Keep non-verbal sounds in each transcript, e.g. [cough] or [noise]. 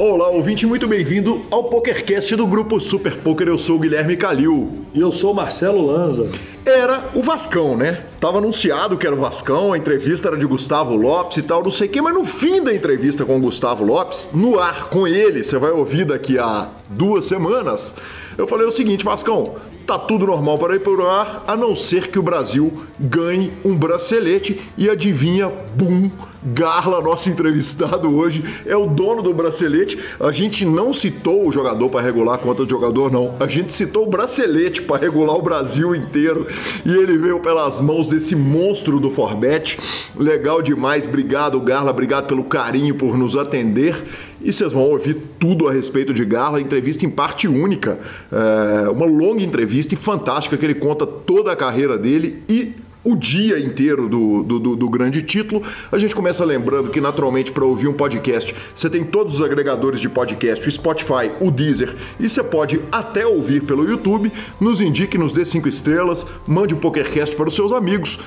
Olá, ouvinte, muito bem-vindo ao PokerCast do grupo Super Poker. Eu sou o Guilherme Calil. E eu sou o Marcelo Lanza. Era o Vascão, né? Tava anunciado que era o Vascão, a entrevista era de Gustavo Lopes e tal, não sei o quê, mas no fim da entrevista com o Gustavo Lopes, no ar com ele, você vai ouvir daqui a duas semanas, eu falei o seguinte, Vascão, tá tudo normal para ir para o ar, a não ser que o Brasil ganhe um bracelete e adivinha, bum, Garla, nosso entrevistado hoje, é o dono do bracelete. A gente não citou o jogador para regular a conta do jogador, não. A gente citou o bracelete para regular o Brasil inteiro. E ele veio pelas mãos desse monstro do Forbet. Legal demais. Obrigado, Garla. Obrigado pelo carinho, por nos atender. E vocês vão ouvir tudo a respeito de Garla, entrevista em parte única. É uma longa entrevista e fantástica que ele conta toda a carreira dele e o dia inteiro do, do, do, grande título. A gente começa lembrando que, naturalmente, para ouvir um podcast, você tem todos os agregadores de podcast, o Spotify, o Deezer, e você pode até ouvir pelo YouTube. Nos indique, nos dê cinco estrelas, mande o um PokerCast para os seus amigos.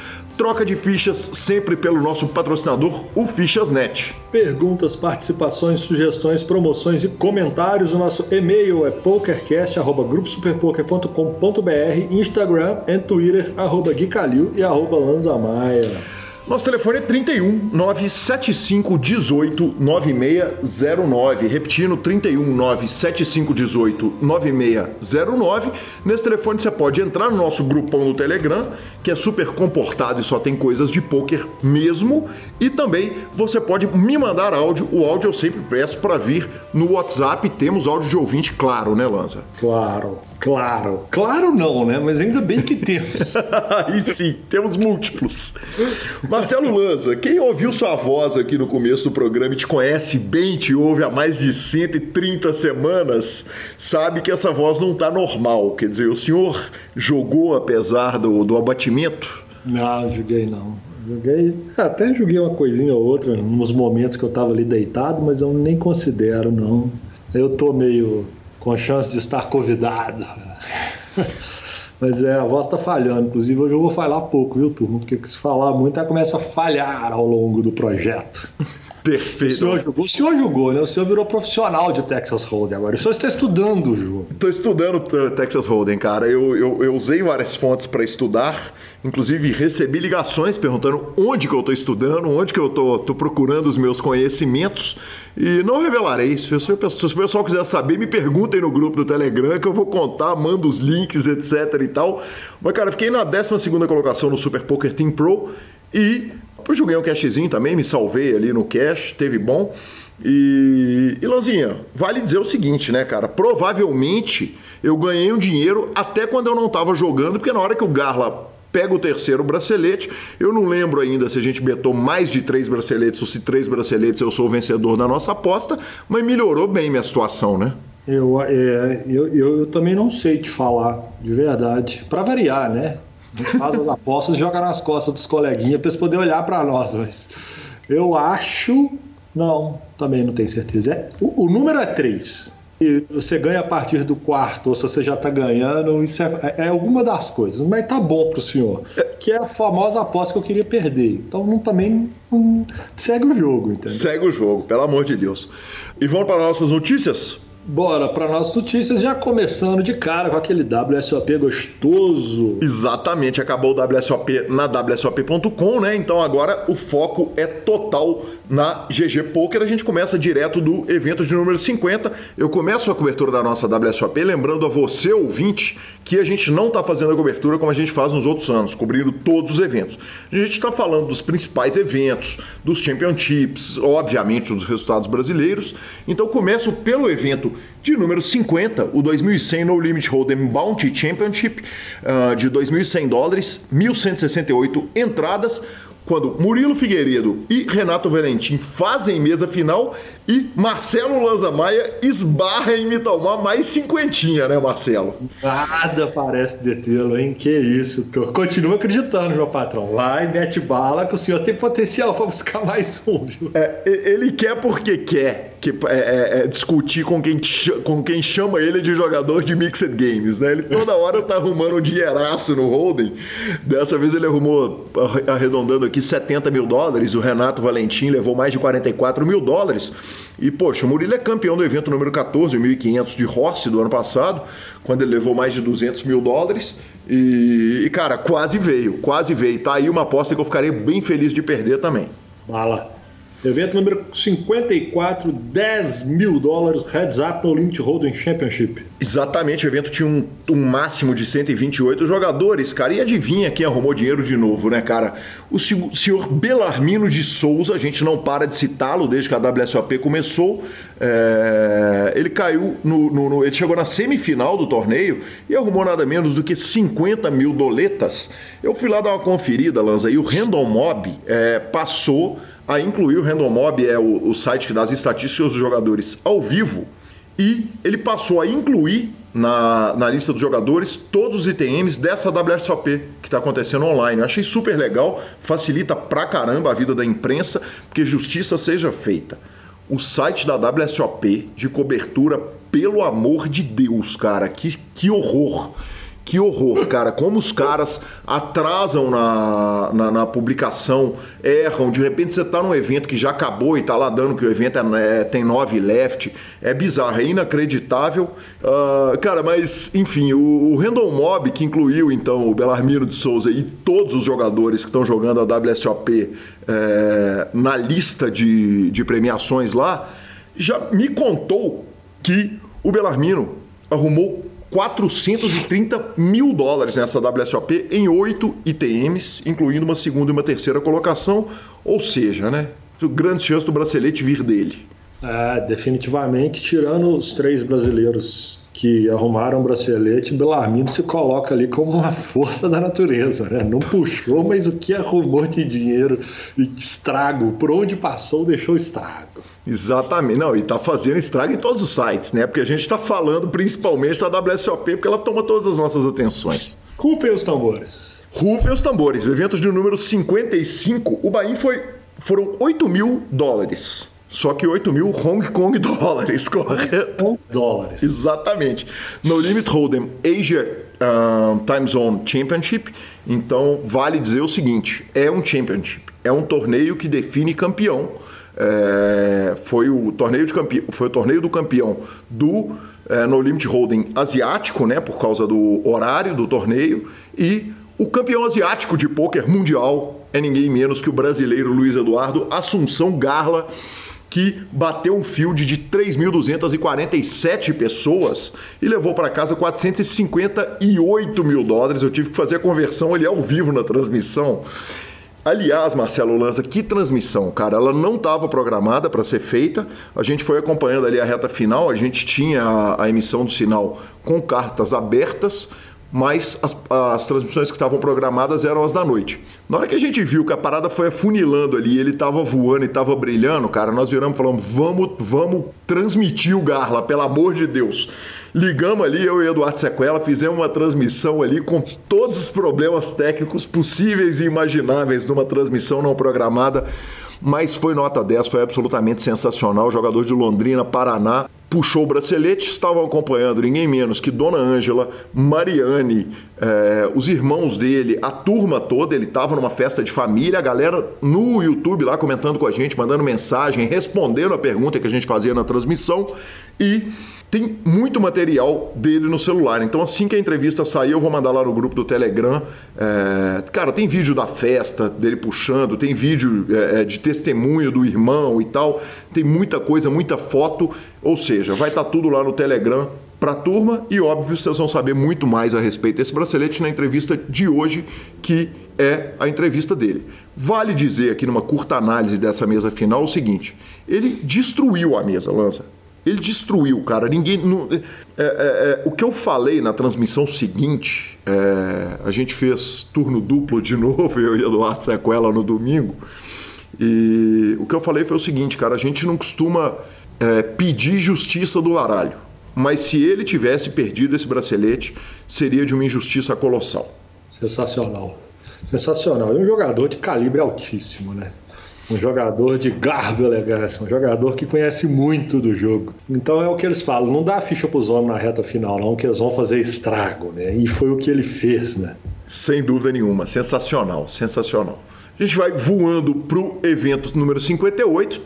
Troca de fichas sempre pelo nosso patrocinador, o Fichasnet. Perguntas, participações, sugestões, promoções e comentários. O nosso e-mail é pokercast.gruposuperpoker.com.br, Instagram e Twitter, arroba Gui Calil e arroba Lanza Maia. Nosso telefone é 31 975 18 9609. Repetindo, 31 975 18 9609. Nesse telefone você pode entrar no nosso grupão no Telegram, que é super comportado e só tem coisas de poker mesmo. E também você pode me mandar áudio. O áudio eu sempre peço para vir no WhatsApp. Temos áudio de ouvinte, claro, né, Lanza? Claro, claro. Claro não, né? Mas ainda bem que temos. [laughs] Aí sim, temos múltiplos. Marcelo Lanza, quem ouviu sua voz aqui no começo do programa e te conhece bem, te ouve há mais de 130 semanas, sabe que essa voz não está normal. Quer dizer, o senhor jogou apesar do, do abatimento? Não, joguei não. Joguei, até joguei uma coisinha ou outra nos momentos que eu estava ali deitado, mas eu nem considero, não. Eu tô meio com chance de estar convidado. Mas é, a voz tá falhando. Inclusive, hoje eu vou falar pouco, viu, turma? Porque se falar muito, ela começa a falhar ao longo do projeto. Perfeito. O senhor jogou, o senhor jogou, né? O senhor virou profissional de Texas Hold'em agora. O senhor está estudando o jogo. Estou estudando Texas Hold'em, cara. Eu, eu, eu usei várias fontes para estudar. Inclusive, recebi ligações perguntando onde que eu estou estudando, onde que eu estou procurando os meus conhecimentos. E não revelarei. Se, se, se o pessoal quiser saber, me perguntem no grupo do Telegram que eu vou contar, mando os links, etc e tal. Mas, cara, fiquei na 12 colocação no Super Poker Team Pro e eu joguei um cashzinho também, me salvei ali no cash, teve bom. E, e Lanzinha, vale dizer o seguinte, né, cara? Provavelmente eu ganhei um dinheiro até quando eu não estava jogando, porque na hora que o Garla pega o terceiro bracelete. Eu não lembro ainda se a gente betou mais de três braceletes ou se três braceletes eu sou o vencedor da nossa aposta, mas melhorou bem minha situação, né? Eu, é, eu, eu, eu também não sei te falar, de verdade. Para variar, né? Faz as apostas e joga nas costas dos coleguinhas para eles poderem olhar para nós, mas eu acho. Não, também não tenho certeza. É, o, o número é três e você ganha a partir do quarto, ou se você já está ganhando, isso é, é, alguma das coisas, mas tá bom para o senhor. Que é a famosa aposta que eu queria perder. Então não, também não, segue o jogo, entendeu? Segue o jogo, pelo amor de Deus. E vamos para nossas notícias? Bora para nossas notícias, já começando de cara com aquele WSOP gostoso. Exatamente, acabou o WSOP na WSOP.com, né? Então agora o foco é total na GG Poker. A gente começa direto do evento de número 50. Eu começo a cobertura da nossa WSOP lembrando a você, ouvinte, que a gente não está fazendo a cobertura como a gente faz nos outros anos, cobrindo todos os eventos. A gente está falando dos principais eventos, dos championships, obviamente dos resultados brasileiros. Então começo pelo evento de número 50, o 2100 No Limit Hold'em Bounty Championship uh, de 2.100 dólares, 1.168 entradas quando Murilo Figueiredo e Renato Valentim fazem mesa final e Marcelo Lanza Maia esbarra em me tomar mais cinquentinha, né, Marcelo? Nada parece detê-lo, hein? Que isso. Tô... Continuo acreditando, meu patrão. Vai, mete bala que o senhor tem potencial para buscar mais um, viu? É, ele quer porque quer. Que é, é, é discutir com quem, com quem chama ele de jogador de Mixed Games, né? Ele toda hora tá arrumando um dinheiraço no Holden. Dessa vez ele arrumou, arredondando aqui, 70 mil dólares. O Renato Valentim levou mais de 44 mil dólares. E, poxa, o Murilo é campeão do evento número 14, 1.500 de Rossi do ano passado, quando ele levou mais de 200 mil dólares. E, e, cara, quase veio, quase veio. Tá aí uma aposta que eu ficarei bem feliz de perder também. Bala. Evento número 54, 10 mil dólares, Heads Up no Limit Hold'em Championship. Exatamente, o evento tinha um, um, máximo de 128 jogadores, cara. E adivinha quem arrumou dinheiro de novo, né, cara? O senhor Belarmino de Souza, a gente não para de citá-lo desde que a WSOP começou. É... Ele caiu no, no, no, Ele chegou na semifinal do torneio e arrumou nada menos do que 50 mil doletas. Eu fui lá dar uma conferida, Lanza, e o Random Mob é, passou a incluir o Random Mob, é o, o site que dá as estatísticas dos jogadores ao vivo, e ele passou a incluir na, na lista dos jogadores todos os ITMs dessa WSOP que está acontecendo online. Eu achei super legal, facilita pra caramba a vida da imprensa, porque justiça seja feita. O site da WSOP de cobertura, pelo amor de Deus, cara, que, que horror! Que horror, cara. Como os caras atrasam na, na, na, publicação, erram. De repente você tá num evento que já acabou e tá lá dando que o evento é, é, tem nove left. É bizarro, é inacreditável. Uh, cara, mas enfim, o, o Random Mob, que incluiu então o Belarmino de Souza e todos os jogadores que estão jogando a WSOP é, na lista de, de premiações lá, já me contou que o Belarmino arrumou 430 mil dólares nessa WSOP em oito ITMs, incluindo uma segunda e uma terceira colocação, ou seja, né, grande chance do bracelete vir dele. É, definitivamente, tirando os três brasileiros que arrumaram o bracelete, Belarmino se coloca ali como uma força da natureza, né? Não puxou, mas o que arrumou de dinheiro e estrago, por onde passou, deixou estrago. Exatamente, não, e tá fazendo estrago em todos os sites, né? Porque a gente tá falando principalmente da WSOP, porque ela toma todas as nossas atenções. Rufem os tambores. Rufem os tambores, o evento de número 55, o Bahia foi, foram 8 mil dólares. Só que 8 mil Hong Kong [laughs] dólares, correto? Hong dólares. Exatamente. No Limit Hold'em Asia uh, Time Zone Championship. Então, vale dizer o seguinte: é um championship, é um torneio que define campeão. É, foi o torneio de campeão, foi o torneio do campeão do é, No Limit Hold'em asiático, né, por causa do horário do torneio e o campeão asiático de pôquer mundial é ninguém menos que o brasileiro Luiz Eduardo Assunção Garla que bateu um field de 3.247 pessoas e levou para casa 458 mil dólares. Eu tive que fazer a conversão ali ao vivo na transmissão. Aliás, Marcelo Lanza, que transmissão, cara. Ela não estava programada para ser feita. A gente foi acompanhando ali a reta final. A gente tinha a, a emissão do sinal com cartas abertas mas as, as transmissões que estavam programadas eram as da noite. Na hora que a gente viu que a parada foi afunilando ali, ele estava voando e estava brilhando, cara, nós viramos e falamos: vamos, vamos transmitir o Garla, pelo amor de Deus. Ligamos ali, eu e Eduardo Sequela, fizemos uma transmissão ali com todos os problemas técnicos possíveis e imagináveis numa transmissão não programada mas foi nota 10, foi absolutamente sensacional. O jogador de Londrina, Paraná, puxou o bracelete, estavam acompanhando ninguém menos que Dona Ângela, Mariane, eh, os irmãos dele, a turma toda. Ele estava numa festa de família, a galera no YouTube lá comentando com a gente, mandando mensagem, respondendo a pergunta que a gente fazia na transmissão e tem muito material dele no celular. Então, assim que a entrevista sair, eu vou mandar lá no grupo do Telegram. É, cara, tem vídeo da festa dele puxando, tem vídeo é, é de testemunho do irmão e tal. Tem muita coisa, muita foto. Ou seja, vai estar tá tudo lá no Telegram para a turma e, óbvio, vocês vão saber muito mais a respeito desse bracelete na entrevista de hoje, que é a entrevista dele. Vale dizer aqui numa curta análise dessa mesa final o seguinte: ele destruiu a mesa, Lança ele destruiu, cara. Ninguém. Não, é, é, é, o que eu falei na transmissão seguinte, é, a gente fez turno duplo de [laughs] novo, eu e Eduardo Sequela no domingo. E o que eu falei foi o seguinte, cara, a gente não costuma é, pedir justiça do baralho. Mas se ele tivesse perdido esse bracelete, seria de uma injustiça colossal. Sensacional. Sensacional. É um jogador de calibre altíssimo, né? Um jogador de garbo elegância, um jogador que conhece muito do jogo. Então é o que eles falam, não dá ficha para os homens na reta final, não, que eles vão fazer estrago, né? E foi o que ele fez, né? Sem dúvida nenhuma, sensacional, sensacional. A gente vai voando para o evento número 58,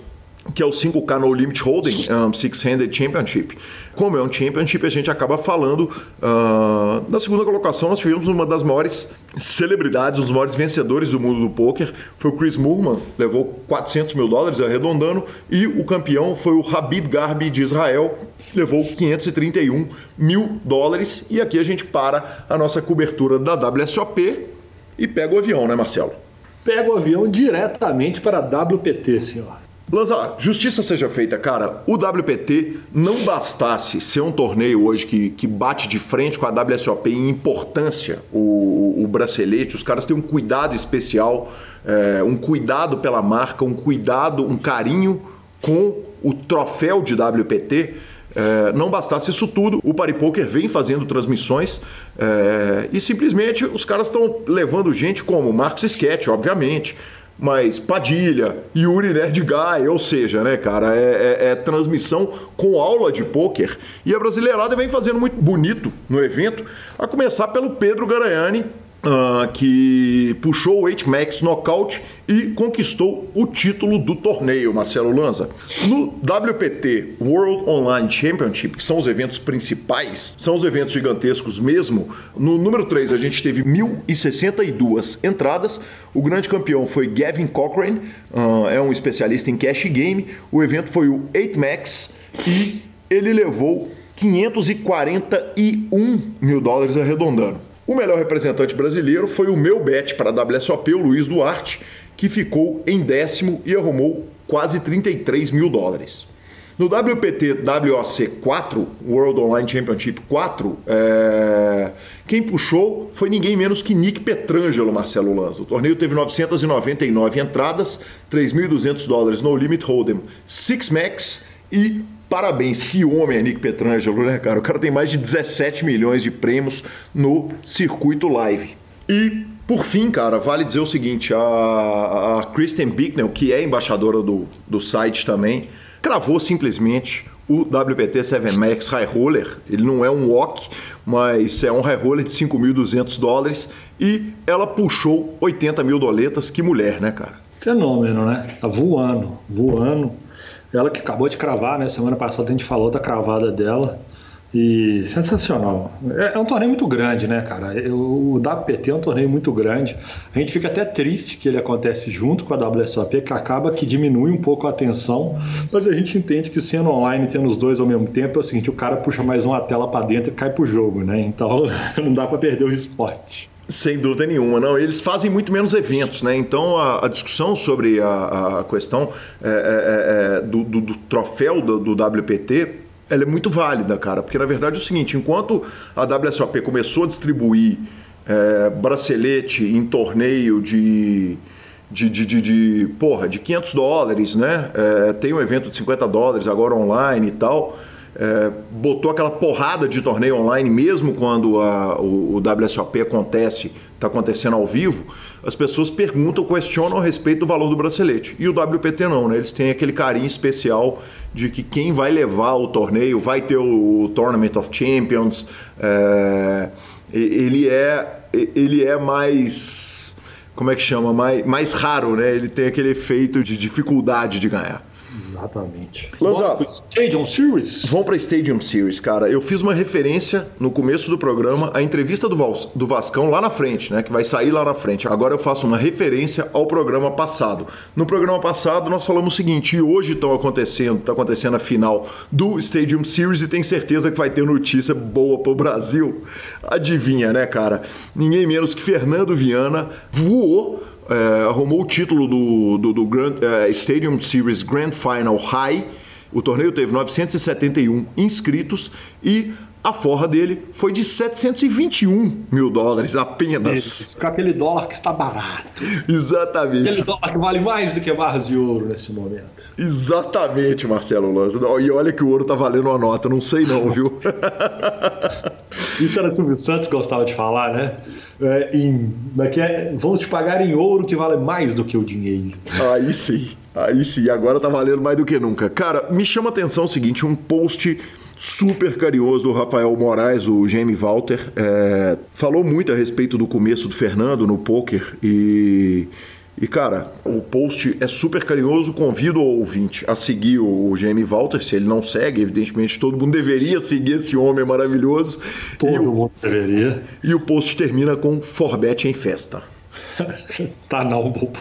que é o 5K No Limit Holding um, Six-Handed Championship. Como é um championship, a gente acaba falando. Uh, na segunda colocação, nós tivemos uma das maiores celebridades, um dos maiores vencedores do mundo do poker. Foi o Chris Moorman, levou 400 mil dólares, arredondando. E o campeão foi o Habib Garbi de Israel, levou 531 mil dólares. E aqui a gente para a nossa cobertura da WSOP e pega o avião, né, Marcelo? Pega o avião diretamente para a WPT, senhor. Lanza, justiça seja feita, cara. O WPT não bastasse ser um torneio hoje que, que bate de frente com a WSOP em importância, o, o bracelete, os caras têm um cuidado especial, é, um cuidado pela marca, um cuidado, um carinho com o troféu de WPT. É, não bastasse isso tudo, o Paripoker vem fazendo transmissões é, e simplesmente os caras estão levando gente como Marcos Sketch, obviamente, mas Padilha, Yuri Nerd Guy, ou seja, né, cara, é, é, é, transmissão com aula de pôquer. E a Brasileirada vem fazendo muito bonito no evento, a começar pelo Pedro Garanhani, Uh, que puxou o H-Max nocaute e conquistou o título do torneio, Marcelo Lanza. No WPT World Online Championship, que são os eventos principais, são os eventos gigantescos mesmo, no número 3 a gente teve 1.062 entradas. O grande campeão foi Gavin Cochrane, uh, é um especialista em cash game. O evento foi o 8Max e ele levou 541 mil dólares arredondando. O melhor representante brasileiro foi o meu bet para a WSOP, o Luiz Duarte, que ficou em décimo e arrumou quase 33 mil dólares. No WPT WOC 4, World Online Championship 4, é... quem puxou foi ninguém menos que Nick Petrangelo, Marcelo Lanza. O torneio teve 999 entradas, 3.200 dólares no Limit Hold'em, Six Max e Parabéns, que homem é Nick Petrangelo, né, cara? O cara tem mais de 17 milhões de prêmios no circuito live. E, por fim, cara, vale dizer o seguinte: a, a Kristen Bicknell, que é embaixadora do, do site também, cravou simplesmente o WPT 7 Max High Roller. Ele não é um walk, mas é um high roller de 5.200 dólares e ela puxou 80 mil doletas. Que mulher, né, cara? Fenômeno, né? Tá voando, voando. Ela que acabou de cravar, né? Semana passada a gente falou da cravada dela. E sensacional. É, é um torneio muito grande, né, cara? O WPT é um torneio muito grande. A gente fica até triste que ele acontece junto com a WSOP, que acaba que diminui um pouco a atenção, mas a gente entende que sendo online, tendo os dois ao mesmo tempo, é o seguinte: o cara puxa mais uma tela para dentro e cai pro jogo, né? Então [laughs] não dá para perder o esporte. Sem dúvida nenhuma, não. Eles fazem muito menos eventos, né? Então a, a discussão sobre a, a questão é, é, é, é do, do, do, troféu do, do, WPT ela é muito válida, cara, porque na verdade é o seguinte: enquanto a WSOP começou a distribuir é, bracelete em torneio de, de, de, de, de, porra, de 500 dólares, né? É, tem um evento de 50 dólares agora online e tal é, botou aquela porrada de torneio online, mesmo quando a, o, o WSOP acontece, está acontecendo ao vivo, as pessoas perguntam, questionam a respeito do valor do bracelete. E o WPT não, né? Eles têm aquele carinho especial de que quem vai levar o torneio vai ter o, o Tournament of Champions. É, ele é ele é mais como é que chama mais, mais raro, né? Ele tem aquele efeito de dificuldade de ganhar. Exatamente. Lanza, Stadium Series? Vamos para Stadium Series, cara. Eu fiz uma referência no começo do programa à entrevista do, Val, do Vascão lá na frente, né? Que vai sair lá na frente. Agora eu faço uma referência ao programa passado. No programa passado nós falamos o seguinte, e hoje estão acontecendo, está acontecendo a final do Stadium Series e tem certeza que vai ter notícia boa para o Brasil. Adivinha, né, cara? Ninguém menos que Fernando Viana voou é, arrumou o título do, do, do Grand, é, Stadium Series Grand Final High. O torneio teve 971 inscritos e A forra dele foi de 721 mil dólares apenas. Com aquele dólar que está barato. Exatamente. Aquele dólar que vale mais do que barras de ouro nesse momento. Exatamente, Marcelo Lanza. E olha que o ouro tá valendo uma nota, não sei não, viu? [laughs] Isso era Silvio Santos gostava de falar, né? É, em, é que é, vamos te pagar em ouro que vale mais do que o dinheiro. Aí sim, aí sim, agora tá valendo mais do que nunca. Cara, me chama a atenção o seguinte: um post super carinhoso do Rafael Moraes, o Jamie Walter, é, falou muito a respeito do começo do Fernando no poker e e cara, o post é super carinhoso, convido o ouvinte a seguir o Jamie Walter, se ele não segue, evidentemente todo mundo deveria seguir esse homem maravilhoso. Todo e mundo o, deveria. E o post termina com Forbet em festa. [laughs] tá não, bobo.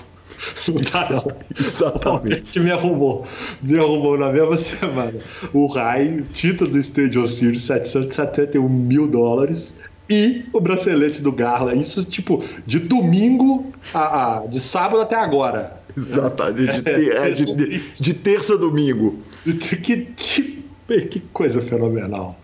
Não tá não. Exatamente. [laughs] me arrumou. Me arrumou na mesma semana. O Rai, título do Stage Series, 771 mil dólares. E o bracelete do Garla. Isso, tipo, de domingo a, a de sábado até agora. Exatamente. De, ter, é, de, de, de terça a domingo. Que, que, que coisa fenomenal.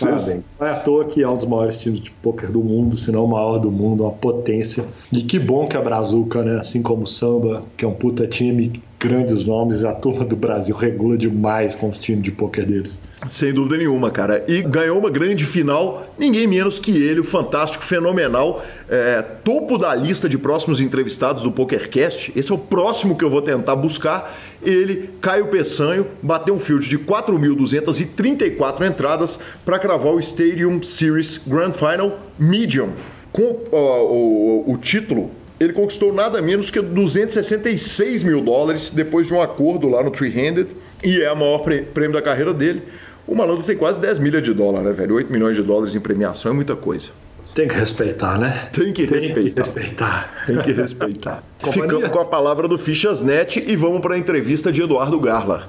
Parabéns. Não é à toa que é um dos maiores times de pôquer do mundo, se não o maior do mundo, uma potência. E que bom que a Brazuca, né? Assim como o Samba, que é um puta time, grandes nomes, a turma do Brasil regula demais com os times de pôquer deles. Sem dúvida nenhuma, cara. E ganhou uma grande final, ninguém menos que ele, o fantástico, fenomenal, é, topo da lista de próximos entrevistados do PokerCast. Esse é o próximo que eu vou tentar buscar. Ele, Caio Peçanho, bateu um field de 4.234 entradas para cravar o Stadium Series Grand Final Medium. Com uh, o, o título ele conquistou nada menos que 266 mil dólares depois de um acordo lá no Three Handed e é o maior prêmio da carreira dele. O malandro tem quase 10 milhas de dólar, né, velho? 8 milhões de dólares em premiação é muita coisa. Tem que respeitar, né? Tem que Tem respeitar. Que respeitar. Tem que respeitar. [laughs] Ficamos com a palavra do Fichasnet e vamos para a entrevista de Eduardo Garla.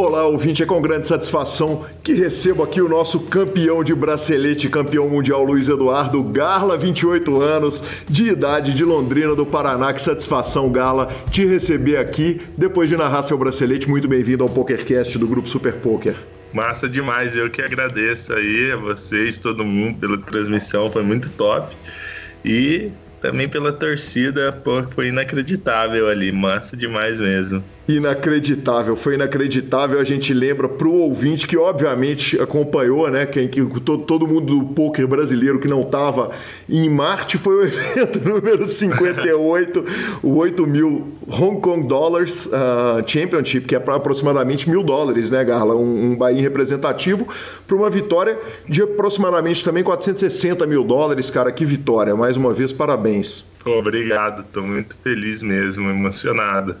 Olá, ouvinte, é com grande satisfação que recebo aqui o nosso campeão de bracelete, campeão mundial Luiz Eduardo Garla, 28 anos, de idade, de Londrina, do Paraná. Que satisfação, Garla, te receber aqui depois de narrar seu bracelete. Muito bem-vindo ao PokerCast do Grupo Super Poker. Massa demais, eu que agradeço aí a vocês, todo mundo, pela transmissão, foi muito top. E também pela torcida, pô, foi inacreditável ali, massa demais mesmo. Inacreditável, foi inacreditável. A gente lembra pro ouvinte que, obviamente, acompanhou, né? Quem, que, todo, todo mundo do poker brasileiro que não estava em Marte foi o [laughs] evento número 58, o 8 mil Hong Kong Dollars uh, Championship, que é para aproximadamente mil dólares, né, Garla? Um, um Bahia representativo para uma vitória de aproximadamente também 460 mil dólares, cara. Que vitória! Mais uma vez, parabéns. Pô, obrigado, tô muito feliz mesmo, emocionado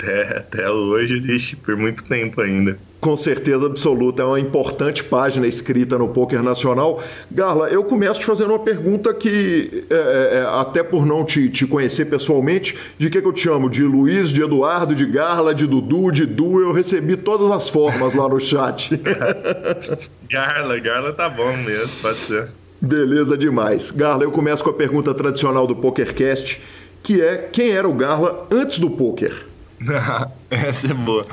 até, até hoje existe por muito tempo ainda. Com certeza absoluta, é uma importante página escrita no Poker Nacional. Garla, eu começo te fazendo uma pergunta que, é, é, é, até por não te, te conhecer pessoalmente, de que, que eu te chamo? De Luiz, de Eduardo, de Garla, de Dudu, de Du, eu recebi todas as formas lá no chat. [laughs] Garla, Garla tá bom mesmo, pode ser. Beleza demais. Garla, eu começo com a pergunta tradicional do PokerCast, que é quem era o Garla antes do poker? [laughs] Essa é boa.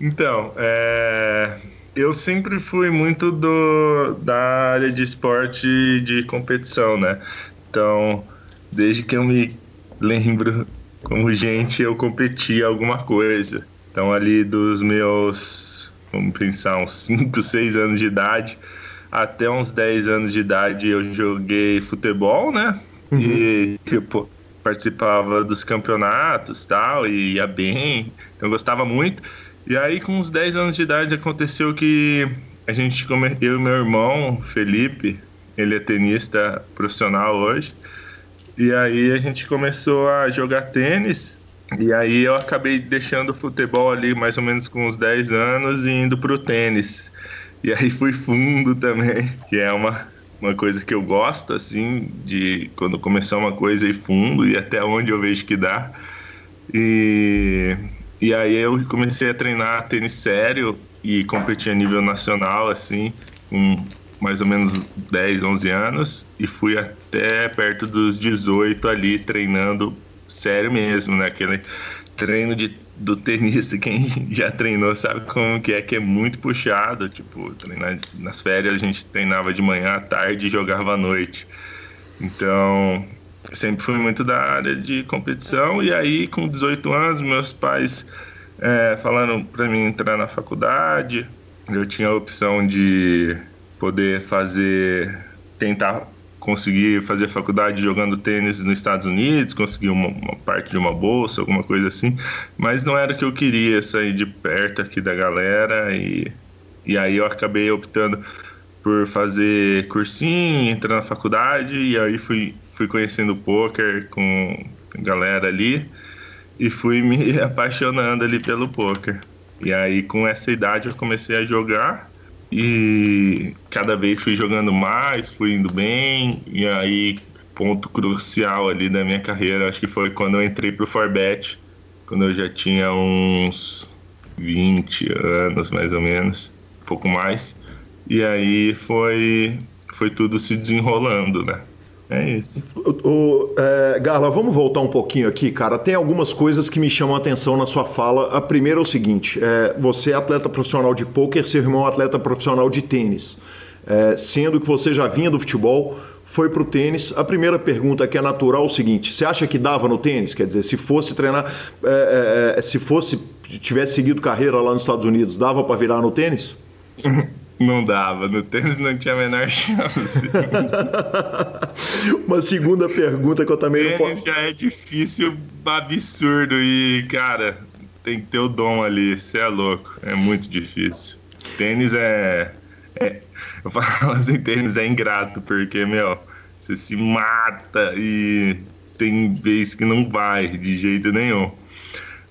Então, é... eu sempre fui muito do, da área de esporte de competição, né? Então, desde que eu me lembro como gente, eu competi alguma coisa. Então, ali dos meus, vamos pensar, uns 5, 6 anos de idade, até uns 10 anos de idade eu joguei futebol, né? Uhum. E, tipo, participava dos campeonatos tal, e ia bem, então gostava muito. E aí, com uns 10 anos de idade, aconteceu que a gente eu e meu irmão, Felipe, ele é tenista profissional hoje. E aí a gente começou a jogar tênis. E aí eu acabei deixando o futebol ali mais ou menos com uns 10 anos e indo pro tênis. E aí fui fundo também, que é uma, uma coisa que eu gosto, assim, de quando começar uma coisa ir fundo e até onde eu vejo que dá. E, e aí eu comecei a treinar tênis sério e competir a nível nacional, assim, com mais ou menos 10, 11 anos e fui até perto dos 18 ali treinando sério mesmo, né? Aquele treino de, do tenista, quem [laughs] já treinou sabe como que é, que é muito puxado, tipo, treinar nas férias a gente treinava de manhã à tarde e jogava à noite. Então, sempre fui muito da área de competição e aí com 18 anos meus pais é, falaram para mim entrar na faculdade, eu tinha a opção de poder fazer, tentar conseguir fazer faculdade jogando tênis nos Estados Unidos, conseguir uma, uma, parte de uma bolsa, alguma coisa assim, mas não era o que eu queria, sair de perto aqui da galera e, e aí eu acabei optando por fazer cursinho, entrar na faculdade e aí fui, fui conhecendo o poker com galera ali e fui me [laughs] apaixonando ali pelo poker. E aí com essa idade eu comecei a jogar e cada vez fui jogando mais, fui indo bem, e aí ponto crucial ali da minha carreira, acho que foi quando eu entrei pro Forbet, quando eu já tinha uns 20 anos mais ou menos, um pouco mais. E aí foi foi tudo se desenrolando, né? É isso. O, o é, Garla, vamos voltar um pouquinho aqui, cara. Tem algumas coisas que me chamam a atenção na sua fala. A primeira é o seguinte: é, você é atleta profissional de pôquer, seu irmão é atleta profissional de tênis. É, sendo que você já vinha do futebol, foi para o tênis. A primeira pergunta que é natural é o seguinte: você acha que dava no tênis? Quer dizer, se fosse treinar, é, é, é se fosse tivesse seguido carreira lá nos Estados Unidos, dava para virar no tênis? [laughs] Não dava, no tênis não tinha a menor chance. [laughs] Uma segunda pergunta que eu também tênis não posso. já é difícil, absurdo e, cara, tem que ter o dom ali, você é louco, é muito difícil. Tênis é, é. Eu falo assim, tênis é ingrato, porque, meu, você se mata e tem vez que não vai de jeito nenhum.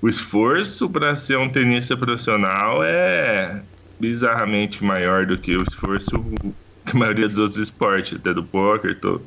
O esforço para ser um tenista profissional é bizarramente maior do que o esforço que a maioria dos outros esportes, até do poker, tô,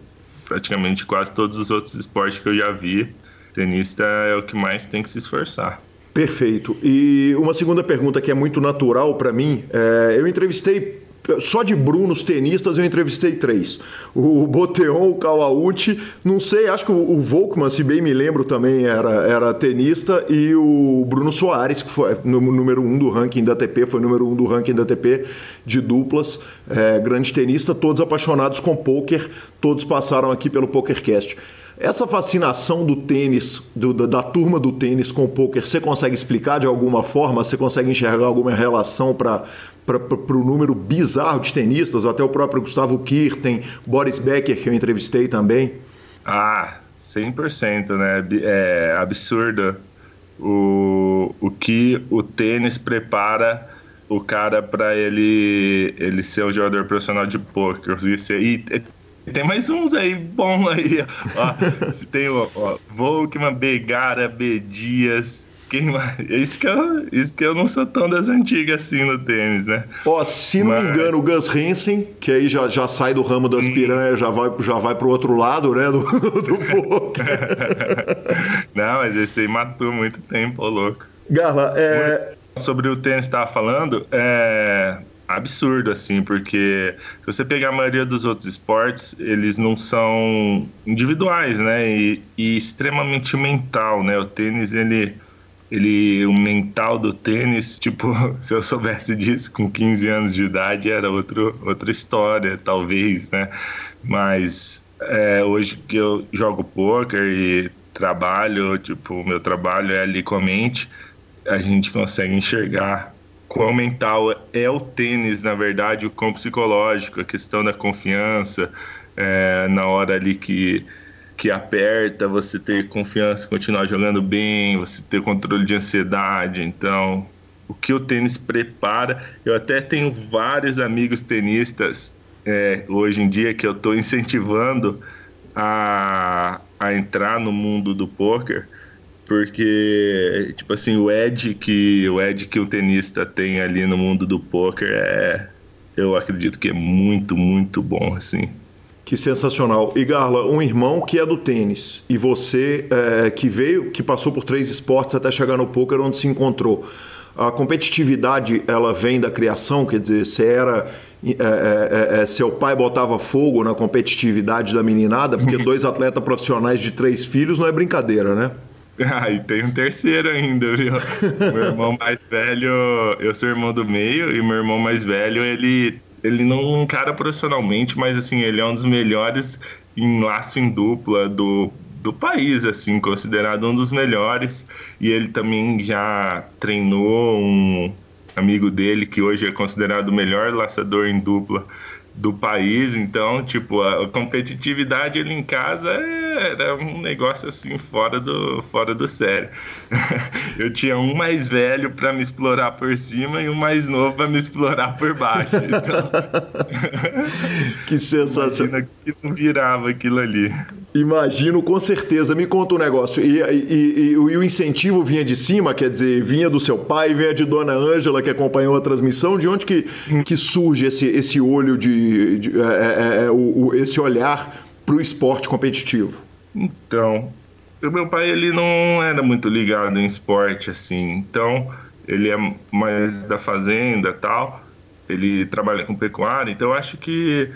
praticamente quase todos os outros esportes que eu já vi. Tenista é o que mais tem que se esforçar. Perfeito. E uma segunda pergunta que é muito natural para mim, é, eu entrevistei só de Brunos tenistas eu entrevistei três. O Boteon, o Kawauchi, não sei, acho que o Volkman, se bem me lembro, também era, era tenista, e o Bruno Soares, que foi número um do ranking da ATP, foi número um do ranking da ATP de duplas, é, grande tenista, todos apaixonados com pôquer, todos passaram aqui pelo PokerCast. Essa fascinação do tênis, do, da, da, turma do tênis com o poker, você consegue explicar de alguma forma? Você consegue enxergar alguma relação para o número bizarro de tenistas? Até o próprio Gustavo Kirten, Boris Becker, que eu entrevistei também. Ah, 100%, né? É absurdo o, o que o tênis prepara o cara para ele ele ser um jogador profissional de poker. E tem mais uns aí bom aí, ó. [laughs] tem o ó, Volkman, Begara, B. Dias. Quem mais? Isso que, eu, isso que eu não sou tão das antigas assim no tênis, né? Ó, se não mas... me engano, o Gus Hansen, que aí já, já sai do ramo das hum. piranhas, já vai, já vai pro outro lado, né? Do, [laughs] do [laughs] não, mas esse aí matou muito tempo, ô louco. Garla, é. Sobre o tênis que estava falando, é absurdo, assim, porque se você pegar a maioria dos outros esportes, eles não são individuais, né? E, e extremamente mental, né? O tênis, ele, ele. O mental do tênis, tipo, [laughs] se eu soubesse disso com 15 anos de idade, era outro, outra história, talvez, né? Mas é, hoje que eu jogo poker e trabalho, tipo, o meu trabalho é ali com a mente, a gente consegue enxergar quão mental é o tênis, na verdade, o quão psicológico, a questão da confiança, é, na hora ali que, que aperta, você ter confiança, continuar jogando bem, você ter controle de ansiedade. Então, o que o tênis prepara. Eu até tenho vários amigos tenistas é, hoje em dia que eu estou incentivando a, a entrar no mundo do poker, porque tipo assim o edge que o edge que o tenista tem ali no mundo do poker é, eu acredito que é muito muito bom assim. Que sensacional. E Garla, um irmão que é do tênis e você é, que veio, que passou por três esportes até chegar no poker onde se encontrou. A competitividade ela vem da criação, quer dizer, você era é, é, é, é seu pai botava fogo na competitividade da meninada, porque [laughs] dois atletas profissionais de três filhos não é brincadeira, né? Ah, e tem um terceiro ainda, viu? [laughs] meu irmão mais velho, eu sou irmão do meio, e meu irmão mais velho, ele ele não encara profissionalmente, mas assim, ele é um dos melhores em laço em dupla do, do país, assim, considerado um dos melhores. E ele também já treinou um amigo dele, que hoje é considerado o melhor laçador em dupla do país, então, tipo, a competitividade ali em casa era um negócio assim fora do, fora do sério. [laughs] Eu tinha um mais velho para me explorar por cima e um mais novo para me explorar por baixo. Então... [laughs] que sensação. Imagina que não virava aquilo ali. Imagino, com certeza. Me conta um negócio. E, e, e, e, o incentivo vinha de cima, quer dizer, vinha do seu pai, vinha de Dona Ângela, que acompanhou a transmissão. De onde que, que surge esse, esse olho de. de é, é, é, o, esse olhar para o esporte competitivo? Então, o meu pai ele não era muito ligado em esporte, assim. Então, ele é mais da fazenda tal. Ele trabalha com pecuária. Então, eu acho que